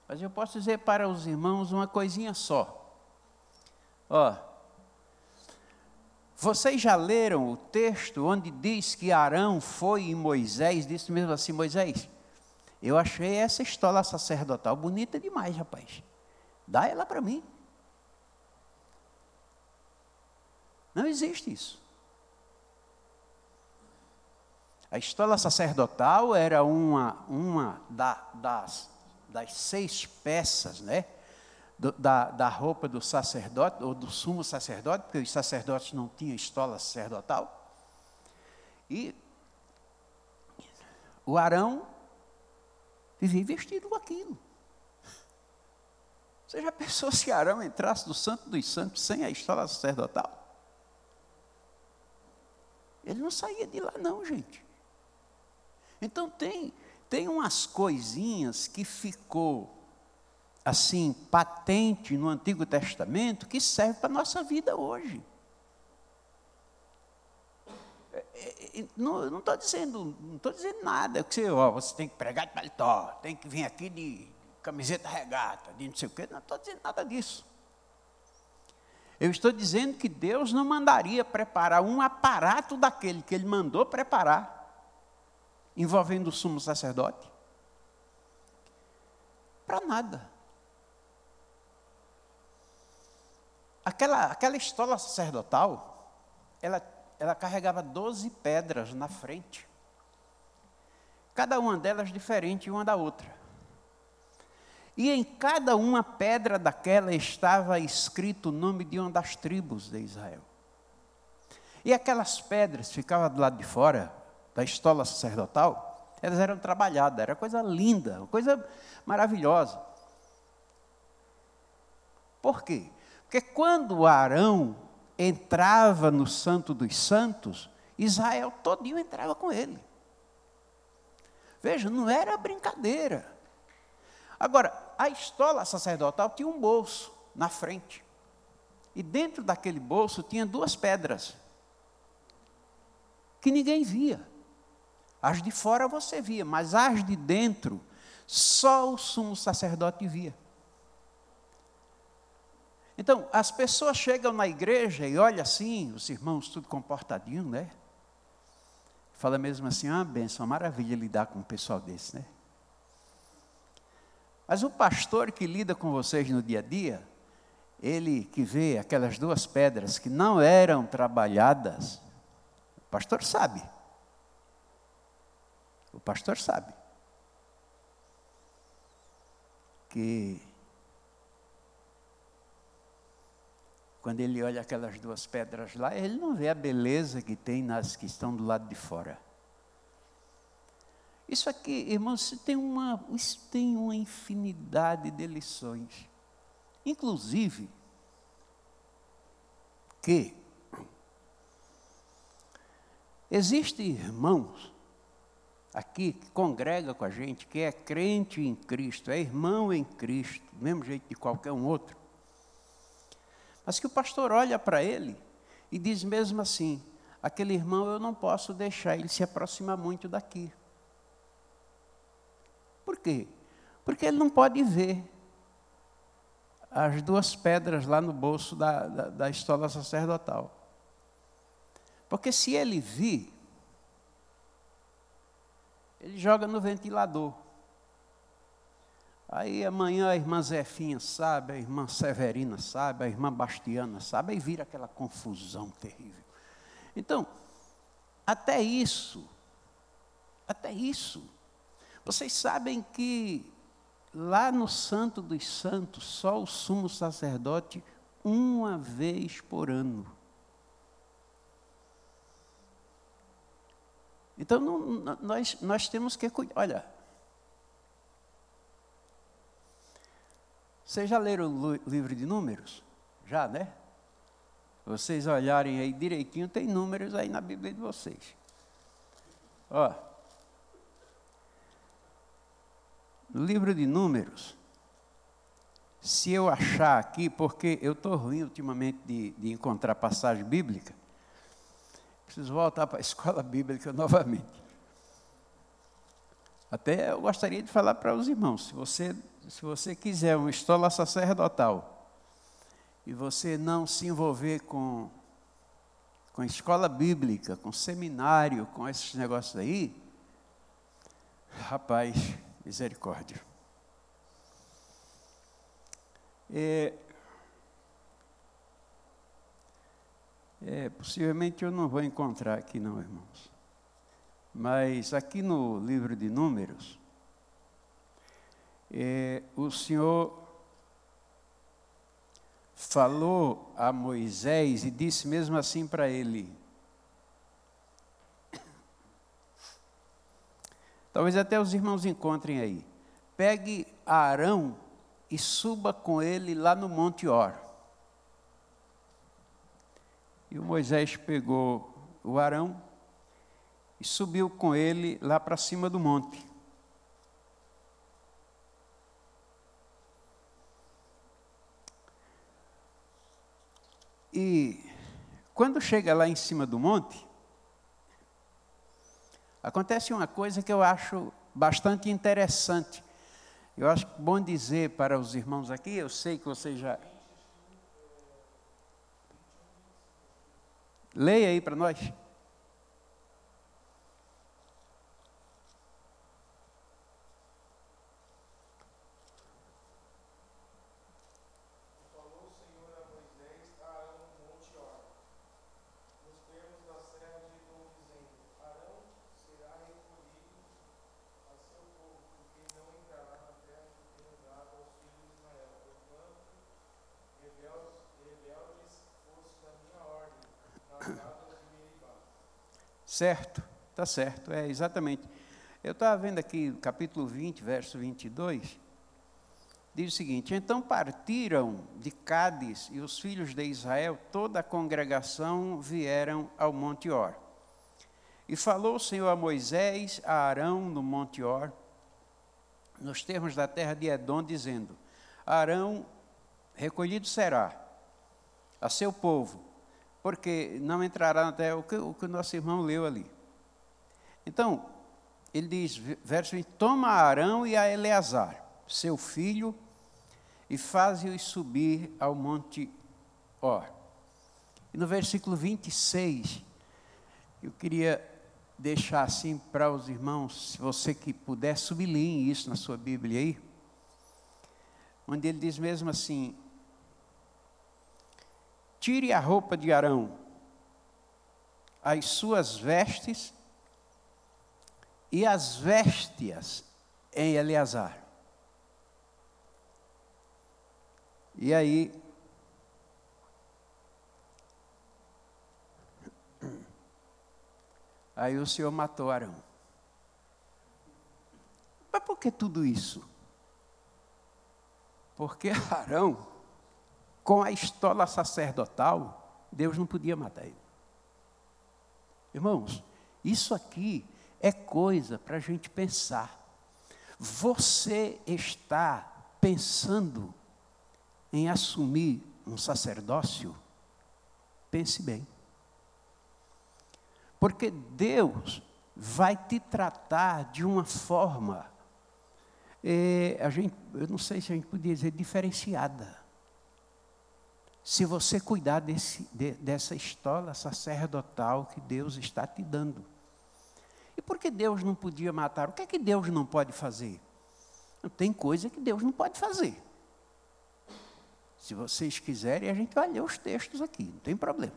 Mas eu posso dizer para os irmãos uma coisinha só. Ó, vocês já leram o texto onde diz que Arão foi em Moisés, disse mesmo assim: Moisés, eu achei essa estola sacerdotal bonita demais, rapaz. Dá ela para mim. Não existe isso. A estola sacerdotal era uma, uma da, das, das seis peças, né? Do, da, da roupa do sacerdote, ou do sumo sacerdote, porque os sacerdotes não tinham estola sacerdotal. E o Arão vivia vestido com aquilo. Você já pensou *laughs* se Arão entrasse no Santo dos Santos sem a estola sacerdotal? Ele não saía de lá, não, gente. Então tem, tem umas coisinhas que ficou assim patente no Antigo Testamento que serve para a nossa vida hoje. É, é, é, não estou dizendo, não estou dizendo nada, que você, ó, você tem que pregar de paletó, tem que vir aqui de camiseta regata, de não sei o quê, não estou dizendo nada disso. Eu estou dizendo que Deus não mandaria preparar um aparato daquele que Ele mandou preparar envolvendo o sumo sacerdote? Para nada. Aquela, aquela estola sacerdotal, ela, ela carregava 12 pedras na frente. Cada uma delas diferente uma da outra. E em cada uma pedra daquela estava escrito o nome de uma das tribos de Israel. E aquelas pedras ficavam do lado de fora, da estola sacerdotal, elas eram trabalhadas, era coisa linda, coisa maravilhosa. Por quê? Porque quando Arão entrava no Santo dos Santos, Israel todinho entrava com ele. Veja, não era brincadeira. Agora, a estola sacerdotal tinha um bolso na frente. E dentro daquele bolso tinha duas pedras que ninguém via. As de fora você via, mas as de dentro, só o sumo sacerdote via. Então, as pessoas chegam na igreja e olham assim, os irmãos tudo comportadinho, né? Fala mesmo assim, ah, benção, maravilha lidar com um pessoal desse, né? Mas o pastor que lida com vocês no dia a dia, ele que vê aquelas duas pedras que não eram trabalhadas, o pastor sabe. O pastor sabe que quando ele olha aquelas duas pedras lá, ele não vê a beleza que tem nas que estão do lado de fora. Isso aqui, irmãos, tem uma, isso tem uma infinidade de lições. Inclusive, que existem irmãos aqui que congrega com a gente, que é crente em Cristo, é irmão em Cristo, do mesmo jeito de qualquer um outro. Mas que o pastor olha para ele e diz mesmo assim: aquele irmão eu não posso deixar ele se aproximar muito daqui. Por quê? Porque ele não pode ver as duas pedras lá no bolso da, da, da estola sacerdotal. Porque se ele vir, ele joga no ventilador. Aí amanhã a irmã Zefinha sabe, a irmã Severina sabe, a irmã Bastiana sabe, aí vira aquela confusão terrível. Então, até isso, até isso, vocês sabem que lá no Santo dos Santos, só o sumo sacerdote, uma vez por ano, Então, não, nós, nós temos que cuidar. Olha, vocês já leram o livro de números? Já, né? Vocês olharem aí direitinho, tem números aí na Bíblia de vocês. Ó. No livro de números, se eu achar aqui, porque eu estou ruim ultimamente de, de encontrar passagem bíblica, Preciso voltar para a *laughs* escola bíblica novamente. Até eu gostaria de falar para os irmãos, se você, se você quiser uma estola sacerdotal e você não se envolver com, com escola bíblica, com seminário, com esses negócios aí, rapaz, misericórdia. É, é, possivelmente eu não vou encontrar aqui, não, irmãos. Mas aqui no livro de Números, é, o Senhor falou a Moisés e disse mesmo assim para ele: Talvez até os irmãos encontrem aí. Pegue Arão e suba com ele lá no Monte Or. E o Moisés pegou o Arão e subiu com ele lá para cima do monte. E quando chega lá em cima do monte, acontece uma coisa que eu acho bastante interessante. Eu acho bom dizer para os irmãos aqui, eu sei que vocês já. Leia aí para nós. Certo, está certo, é exatamente. Eu estava vendo aqui, capítulo 20, verso 22, diz o seguinte: Então partiram de Cádiz e os filhos de Israel, toda a congregação vieram ao Monte Or. E falou o Senhor a Moisés, a Arão, no Monte Or, nos termos da terra de Edom, dizendo: Arão recolhido será a seu povo, porque não entrará até o que o, que nosso irmão leu ali. Então, ele diz, verso 20: Toma Arão e a Eleazar, seu filho, e faze-os subir ao monte Or. E no versículo 26, eu queria deixar assim para os irmãos, se você que puder, sublinhe isso na sua Bíblia aí, onde ele diz mesmo assim: Tire a roupa de Arão, as suas vestes e as vestes em Eleazar. E aí, aí o Senhor matou Arão. Mas por que tudo isso? Porque Arão com a estola sacerdotal, Deus não podia matar ele. Irmãos, isso aqui é coisa para a gente pensar. Você está pensando em assumir um sacerdócio? Pense bem. Porque Deus vai te tratar de uma forma, é, a gente, eu não sei se a gente podia dizer diferenciada se você cuidar desse, de, dessa estola sacerdotal que Deus está te dando. E por que Deus não podia matar? O que é que Deus não pode fazer? Tem coisa que Deus não pode fazer. Se vocês quiserem, a gente vai ler os textos aqui, não tem problema.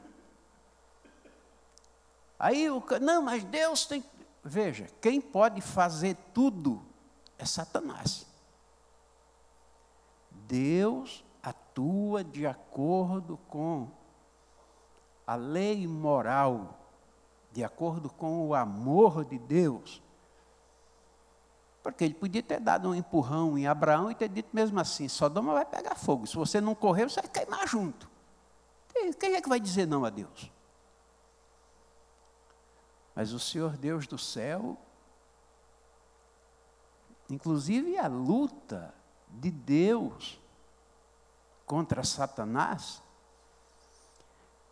Aí, o, não, mas Deus tem. Veja, quem pode fazer tudo é Satanás. Deus atua de acordo com a lei moral, de acordo com o amor de Deus. Porque ele podia ter dado um empurrão em Abraão e ter dito mesmo assim: Sodoma vai pegar fogo. Se você não correr, você vai queimar junto. Quem é que vai dizer não a Deus? Mas o Senhor Deus do céu, inclusive a luta de Deus contra Satanás,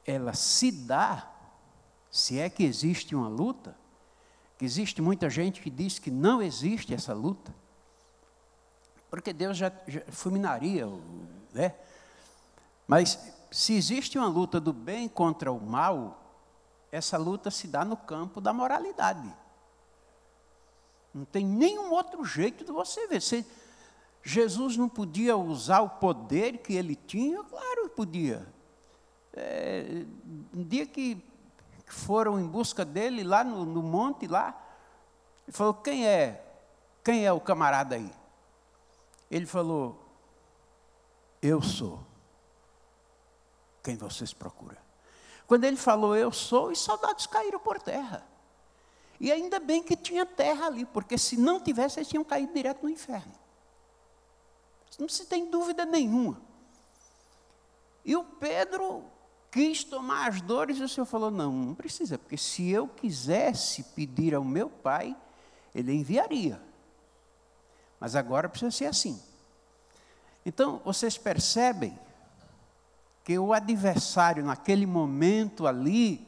ela se dá, se é que existe uma luta, que existe muita gente que diz que não existe essa luta, porque Deus já, já fulminaria, né? Mas se existe uma luta do bem contra o mal, essa luta se dá no campo da moralidade. Não tem nenhum outro jeito de você ver. Se Jesus não podia usar o poder que ele tinha, claro que podia. É, um dia que foram em busca dele lá no, no monte lá, ele falou, quem é? Quem é o camarada aí? Ele falou, eu sou quem vocês procuram. Quando ele falou, eu sou, os soldados caíram por terra. E ainda bem que tinha terra ali, porque se não tivesse, eles tinham caído direto no inferno. Não se tem dúvida nenhuma. E o Pedro quis tomar as dores e o Senhor falou: não, não precisa, porque se eu quisesse pedir ao meu pai, ele enviaria. Mas agora precisa ser assim. Então, vocês percebem que o adversário, naquele momento ali,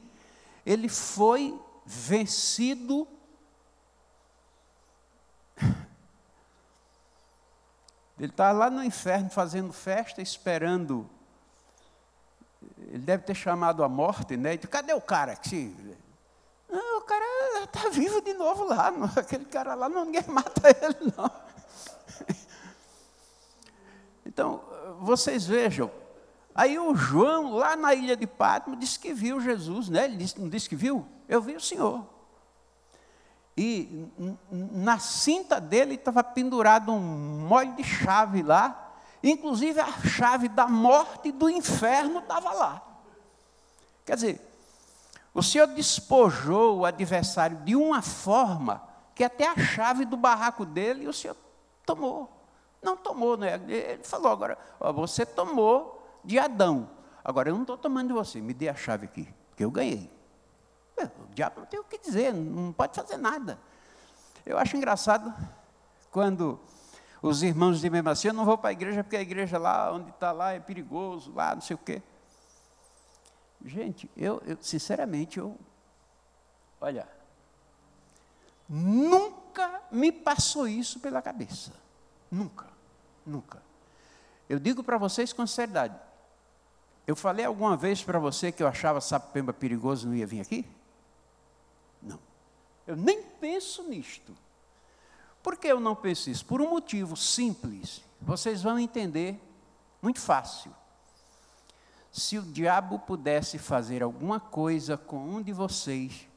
ele foi vencido. Ele está lá no inferno fazendo festa, esperando. Ele deve ter chamado a morte, né? Cadê o cara? Que não, o cara está vivo de novo lá. *laughs* Aquele cara lá, não, ninguém *laughs* mata ele, não. Então, vocês vejam, Aí o João, lá na ilha de Patmos, disse que viu Jesus, né? Ele disse, não disse que viu? Eu vi o Senhor. E na cinta dele estava pendurado um molho de chave lá, inclusive a chave da morte e do inferno estava lá. Quer dizer, o Senhor despojou o adversário de uma forma que até a chave do barraco dele o Senhor tomou. Não tomou, né? Ele falou agora, ó, você tomou de Adão. Agora, eu não estou tomando de você, me dê a chave aqui, porque eu ganhei. O diabo não tem o que dizer, não pode fazer nada. Eu acho engraçado quando os irmãos dizem mesmo assim, eu não vou para a igreja porque a igreja lá, onde está lá, é perigoso, lá, não sei o quê. Gente, eu, eu sinceramente, eu, olha, nunca me passou isso pela cabeça. Nunca, nunca. Eu digo para vocês com sinceridade, eu falei alguma vez para você que eu achava Sapemba perigoso e não ia vir aqui? Eu nem penso nisto. Por que eu não penso isso? Por um motivo simples. Vocês vão entender muito fácil. Se o diabo pudesse fazer alguma coisa com um de vocês,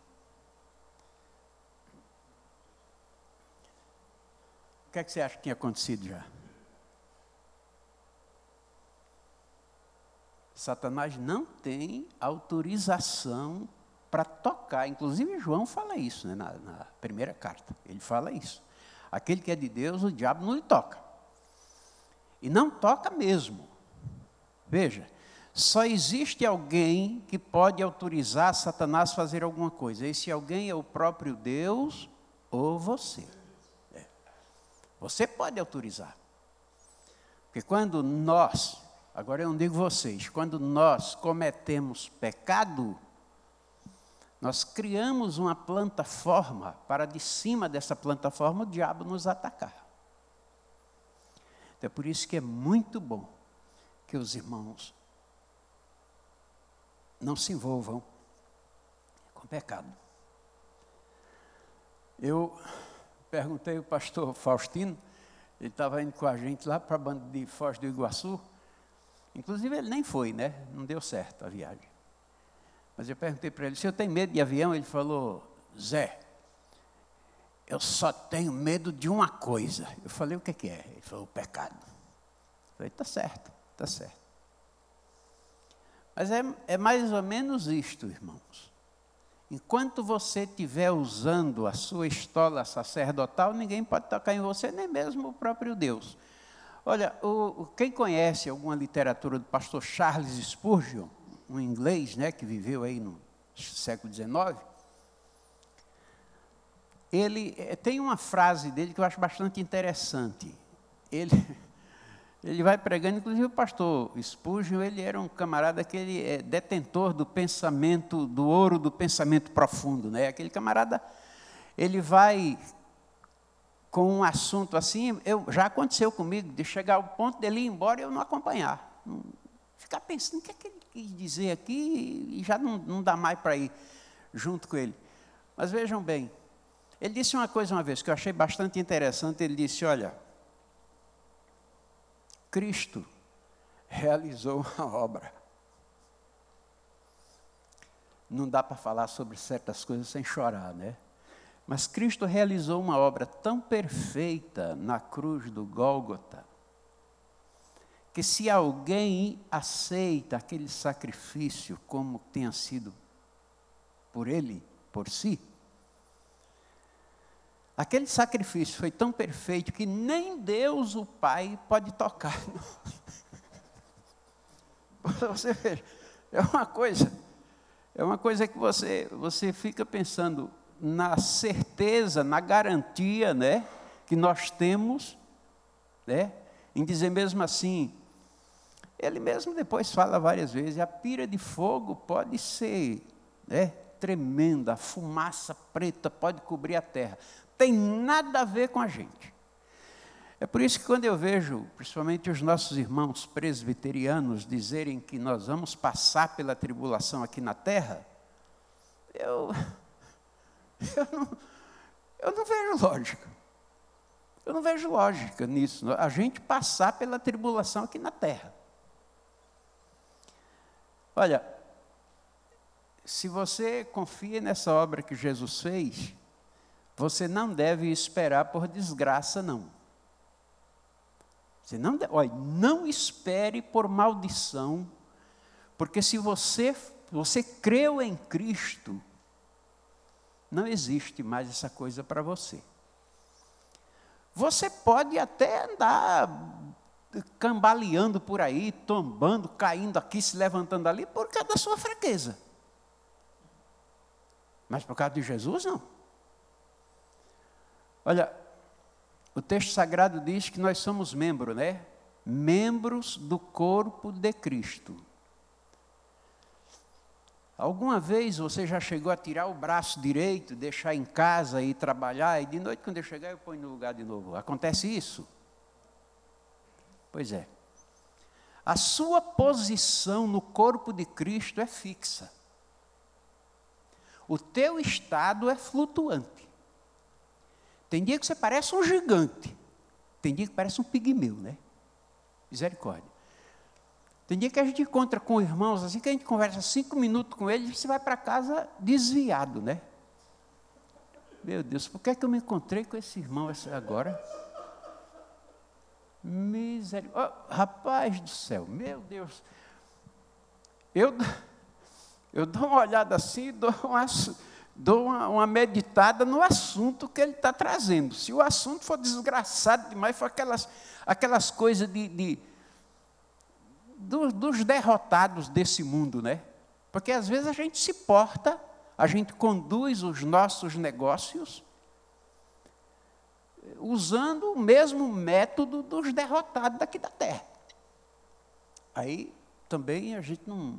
o que é que você acha que tinha acontecido já? Satanás não tem autorização para tocar. Inclusive, João fala isso né, na, na, primeira carta. Ele fala isso. Aquele que é de Deus, o diabo não lhe toca. E não toca mesmo. Veja, só existe alguém que pode autorizar Satanás a fazer alguma coisa. Esse alguém é o próprio Deus ou você. É. Você pode autorizar. Porque quando nós Agora eu não digo vocês, quando nós cometemos pecado, nós criamos uma plataforma para de cima dessa plataforma o diabo nos atacar. Então, é por isso que é muito bom que os irmãos não se envolvam com pecado. Eu perguntei ao pastor Faustino, ele estava indo com a gente lá para a banda de Foz do Iguaçu, Inclusive ele nem foi, né? Não deu certo a viagem. Mas eu perguntei para ele, se eu tenho medo de avião, ele falou, Zé, eu só tenho medo de uma coisa. Eu falei, o que, que é? Ele falou, o pecado. Eu falei, está certo, está certo. Mas é, é mais ou menos isto, irmãos. Enquanto você estiver usando a sua estola sacerdotal, ninguém pode tocar em você, nem mesmo o próprio Deus. Olha, o, quem conhece alguma literatura do pastor Charles Spurgeon, um inglês né, que viveu aí no século XIX, ele eh, tem uma frase dele que eu acho bastante interessante. Ele, *laughs* ele vai pregando, inclusive o pastor Spurgeon, ele era um camarada que ele é detentor do pensamento, do ouro do pensamento profundo. Né? Aquele camarada, ele vai com um assunto assim, eu, já aconteceu comigo, de chegar ao ponto dele ir embora e eu não acompanhar. ficar pensando o que é que ele quis dizer aqui e já não, não dá mais para ir junto com ele. Mas vejam bem, ele disse uma coisa uma vez que eu achei bastante interessante. Ele disse: Olha, Cristo realizou uma *laughs* obra. Não dá para falar sobre certas coisas sem chorar, né? Mas Cristo realizou uma obra tão perfeita na cruz do Gólgota, que se alguém aceita aquele sacrifício como tenha sido por ele, por si, aquele sacrifício foi tão perfeito que nem Deus, o Pai, pode tocar. *laughs* Você veja, é uma coisa, é uma coisa que você, você fica pensando, na certeza, na garantia, né, que nós temos, né, em dizer mesmo assim, ele mesmo depois fala várias vezes, a pira de fogo pode ser, né, tremenda, a fumaça preta pode cobrir a terra. Tem nada a ver com a gente. É por isso que quando eu vejo, principalmente os nossos irmãos presbiterianos dizerem que nós vamos passar pela tribulação aqui na terra, eu *laughs* Eu não, eu não vejo lógica. Eu não vejo lógica nisso. A gente passar pela tribulação aqui na terra. Olha, se você confia nessa obra que Jesus fez, você não deve esperar por desgraça, não. Você não, deve, olha, não espere por maldição, porque se você, você creu em Cristo, não existe mais essa coisa para você. Você pode até andar cambaleando por aí, tombando, caindo aqui, se levantando ali, por causa da sua fraqueza. Mas por causa de Jesus, não. Olha, o texto sagrado diz que nós somos membros, né? Membros do corpo de Cristo. Alguma vez você já chegou a tirar o braço direito, deixar em casa e trabalhar, e de noite, quando eu chegar, eu ponho no lugar de novo? Acontece isso? Pois é. A sua posição no corpo de Cristo é fixa. O teu estado é flutuante. Tem dia que você parece um gigante. Tem dia que parece um pigmeu, né? Misericórdia. Tem dia que a gente encontra com irmãos assim, que a gente conversa cinco minutos com eles, você vai para casa desviado, né? Meu Deus, por que, é que eu me encontrei com esse irmão agora? Misericórdia. Oh, rapaz do céu, meu Deus. Eu, *laughs* eu dou uma olhada assim, dou uma, dou uma, uma meditada no assunto que ele está trazendo. Se o assunto for desgraçado demais, for aquelas, aquelas coisas de, de do, dos derrotados desse mundo, né? Porque às vezes a gente se porta, a gente conduz os nossos negócios usando o mesmo método dos derrotados daqui da terra. Aí também a gente não,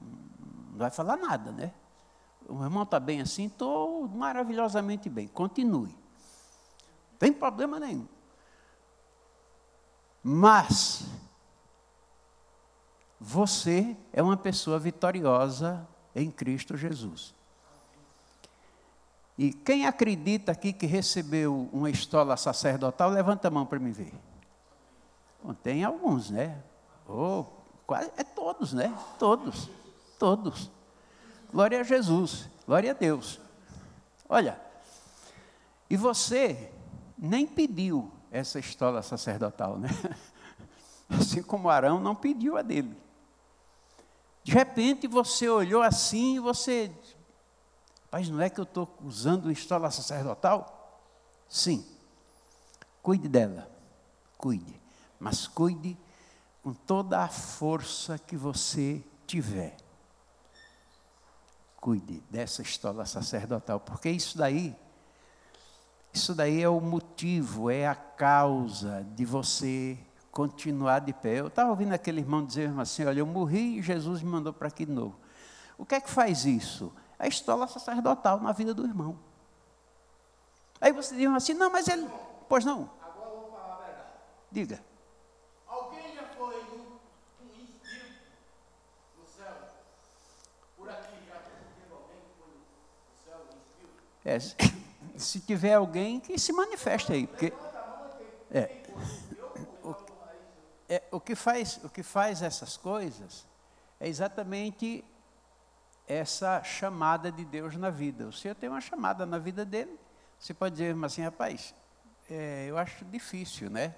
não vai falar nada, né? O irmão está bem assim, estou maravilhosamente bem. Continue. Não tem problema nenhum. Mas você é uma pessoa vitoriosa em Cristo Jesus. E quem acredita aqui que recebeu uma estola sacerdotal, levanta a mão para me ver. Bom, tem alguns, né? Oh, quase, é todos, né? Todos, todos. Glória a Jesus, glória a Deus. Olha, e você nem pediu essa estola sacerdotal, né? *laughs* Assim como Arão não pediu a dele. De repente você olhou assim e você. Mas não é que eu estou usando estola sacerdotal? Sim. Cuide dela. Cuide. Mas cuide com toda a força que você tiver. Cuide dessa estola sacerdotal, porque isso daí, isso daí é o motivo, é a causa de você continuar de pé. Eu estava ouvindo aquele irmão dizer assim: Olha, eu morri e Jesus me mandou para aqui de novo. O que é que faz isso? É a estola sacerdotal na vida do irmão. Aí você diz assim, não, mas ele. Pois não. Agora eu vou falar a verdade. Diga. Alguém já foi um, um espírito no céu? Por aqui já teve alguém que foi no céu, um espírito? É, *coughs* se, tiver alguém que se manifeste aí. Porque, é, o, é, o, que faz, o que faz essas coisas é exatamente essa chamada de Deus na vida. O Senhor tem uma chamada na vida dele. Você pode dizer assim, rapaz, é, eu acho difícil, né?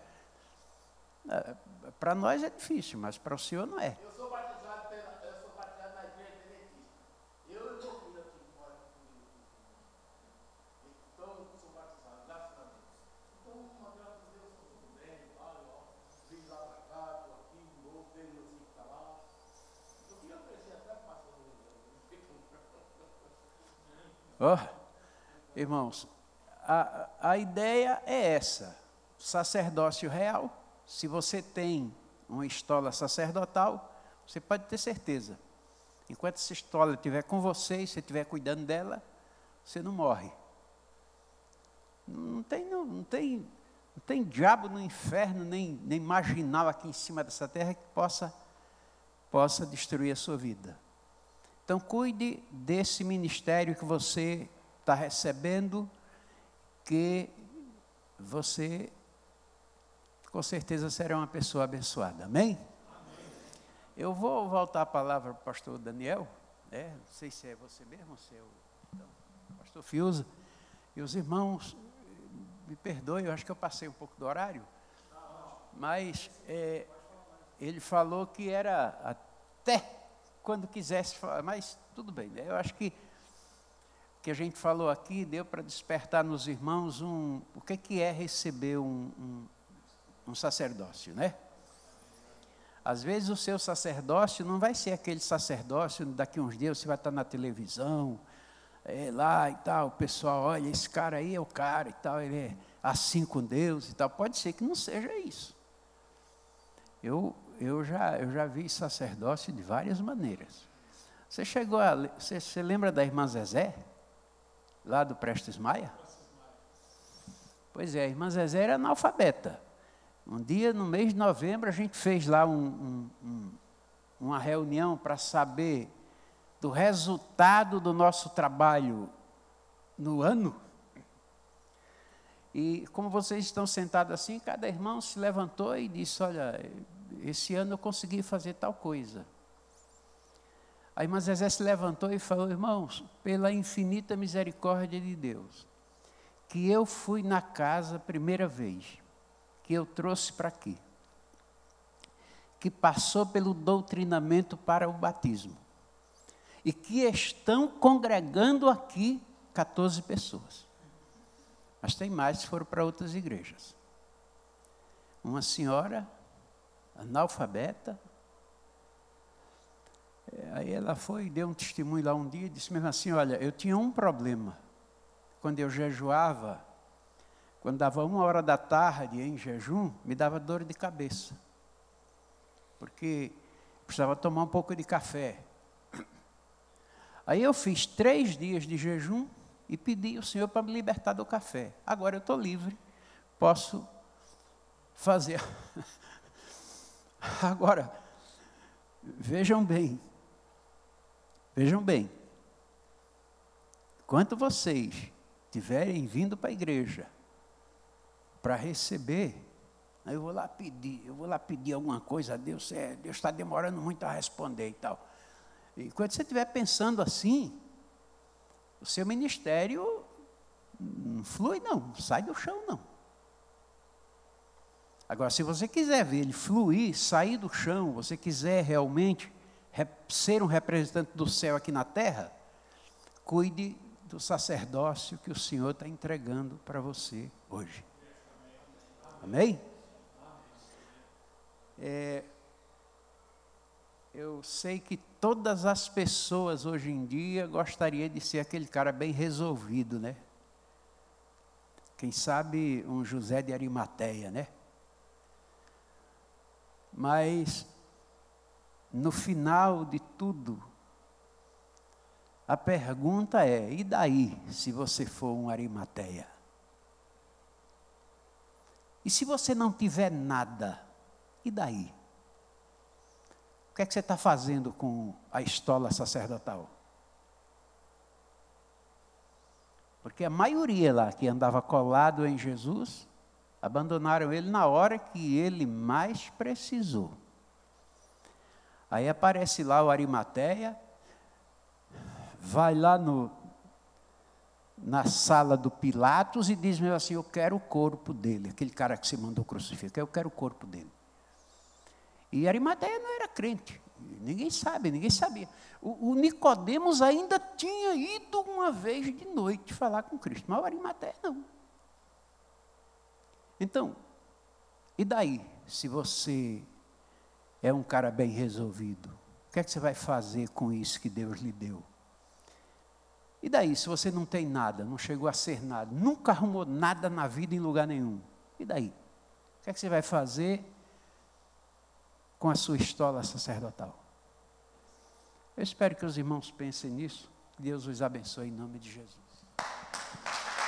É, para nós é difícil, mas para o Senhor não é. Eu sou batizado, pela, eu sou batizado na igreja adventista. Eu e meu filho aqui mora comigo. Então, eu sou batizado, graças a Deus. Então, uma graças a Deus, estou tudo bem, vai, ó. Vim lá para cá, estou aqui, de novo, veio meu filho que está lá. Eu queria oferecer até para o pastor. Ó, irmãos, a, a ideia é essa: sacerdócio real se você tem uma estola sacerdotal, você pode ter certeza. Enquanto essa estola estiver com você e você estiver cuidando dela, você não morre. Não tem, não, não tem, não tem diabo no inferno, nem, nem marginal aqui em cima dessa terra que possa, possa destruir a sua vida. Então, cuide desse ministério que você está recebendo, que você com certeza será uma pessoa abençoada. Amém? Amém. Eu vou voltar a palavra para o pastor Daniel, né? não sei se é você mesmo, se é o então, pastor Fiuza. E os irmãos, me perdoem, eu acho que eu passei um pouco do horário, mas é, ele falou que era até quando quisesse falar, mas tudo bem, né? eu acho que que a gente falou aqui deu para despertar nos irmãos um, o que, que é receber um, um um sacerdócio, né? Às vezes o seu sacerdócio não vai ser aquele sacerdócio, daqui uns dias você vai estar na televisão, é, lá e tal, o pessoal, olha, esse cara aí é o cara e tal, ele é assim com Deus e tal. Pode ser que não seja isso. Eu, eu, já, eu já vi sacerdócio de várias maneiras. Você chegou a. Você, você lembra da irmã Zezé? Lá do Prestes Maia? Pois é, a irmã Zezé era analfabeta. Um dia, no mês de novembro, a gente fez lá um, um, um, uma reunião para saber do resultado do nosso trabalho no ano. E como vocês estão sentados assim, cada irmão se levantou e disse: Olha, esse ano eu consegui fazer tal coisa. A irmã Zezé se levantou e falou: Irmãos, pela infinita misericórdia de Deus, que eu fui na casa primeira vez que eu trouxe para aqui, que passou pelo doutrinamento para o batismo, e que estão congregando aqui 14 pessoas. Mas tem mais foram para outras igrejas. Uma senhora analfabeta, é, Aí ela foi e deu um testemunho lá um dia e disse mesmo assim: Olha, eu tinha um problema. Quando eu jejuava, quando dava uma hora da tarde em jejum, me dava dor de cabeça. Porque precisava tomar um pouco de café. Aí eu fiz três dias de jejum e pedi ao Senhor para me libertar do café. Agora eu estou livre, posso fazer. *laughs* Agora, vejam bem, vejam bem, quanto vocês tiverem vindo para a igreja, para receber, eu vou lá pedir, eu vou lá pedir alguma coisa a Deus, é, Deus está demorando muito a responder e tal. E quando você estiver pensando assim, o seu ministério não flui não, sai do chão não. Agora, se você quiser ver ele fluir, sair do chão, você quiser realmente ser um representante do céu aqui na terra, cuide do sacerdócio que o Senhor está entregando para você hoje. Amém? É, eu sei que todas as pessoas hoje em dia gostariam de ser aquele cara bem resolvido, né? Quem sabe um José de Arimateia, né? Mas no final de tudo, a pergunta é: e daí, se você for um Arimateia? E se você não tiver nada, e daí? O que é que você está fazendo com a estola sacerdotal? Porque a maioria lá que andava colado em Jesus, abandonaram ele na hora que ele mais precisou. Aí aparece lá o Arimateia, vai lá no, na sala do Pilatos e diz mesmo assim: Eu quero o corpo dele, aquele cara que se mandou crucificar, eu quero o corpo dele. E Arimateia não era crente, ninguém sabe, ninguém sabia. O, o Nicodemos ainda tinha ido uma vez de noite falar com Cristo, mas o Arimateia não. Então, e daí, se você é um cara bem resolvido, o que é que você vai fazer com isso que Deus lhe deu? E daí, se você não tem nada, não chegou a ser nada, nunca arrumou nada na vida em lugar nenhum, e daí? O que é que você vai fazer com a sua estola sacerdotal? Eu espero que os irmãos pensem nisso. Deus os abençoe em nome de Jesus.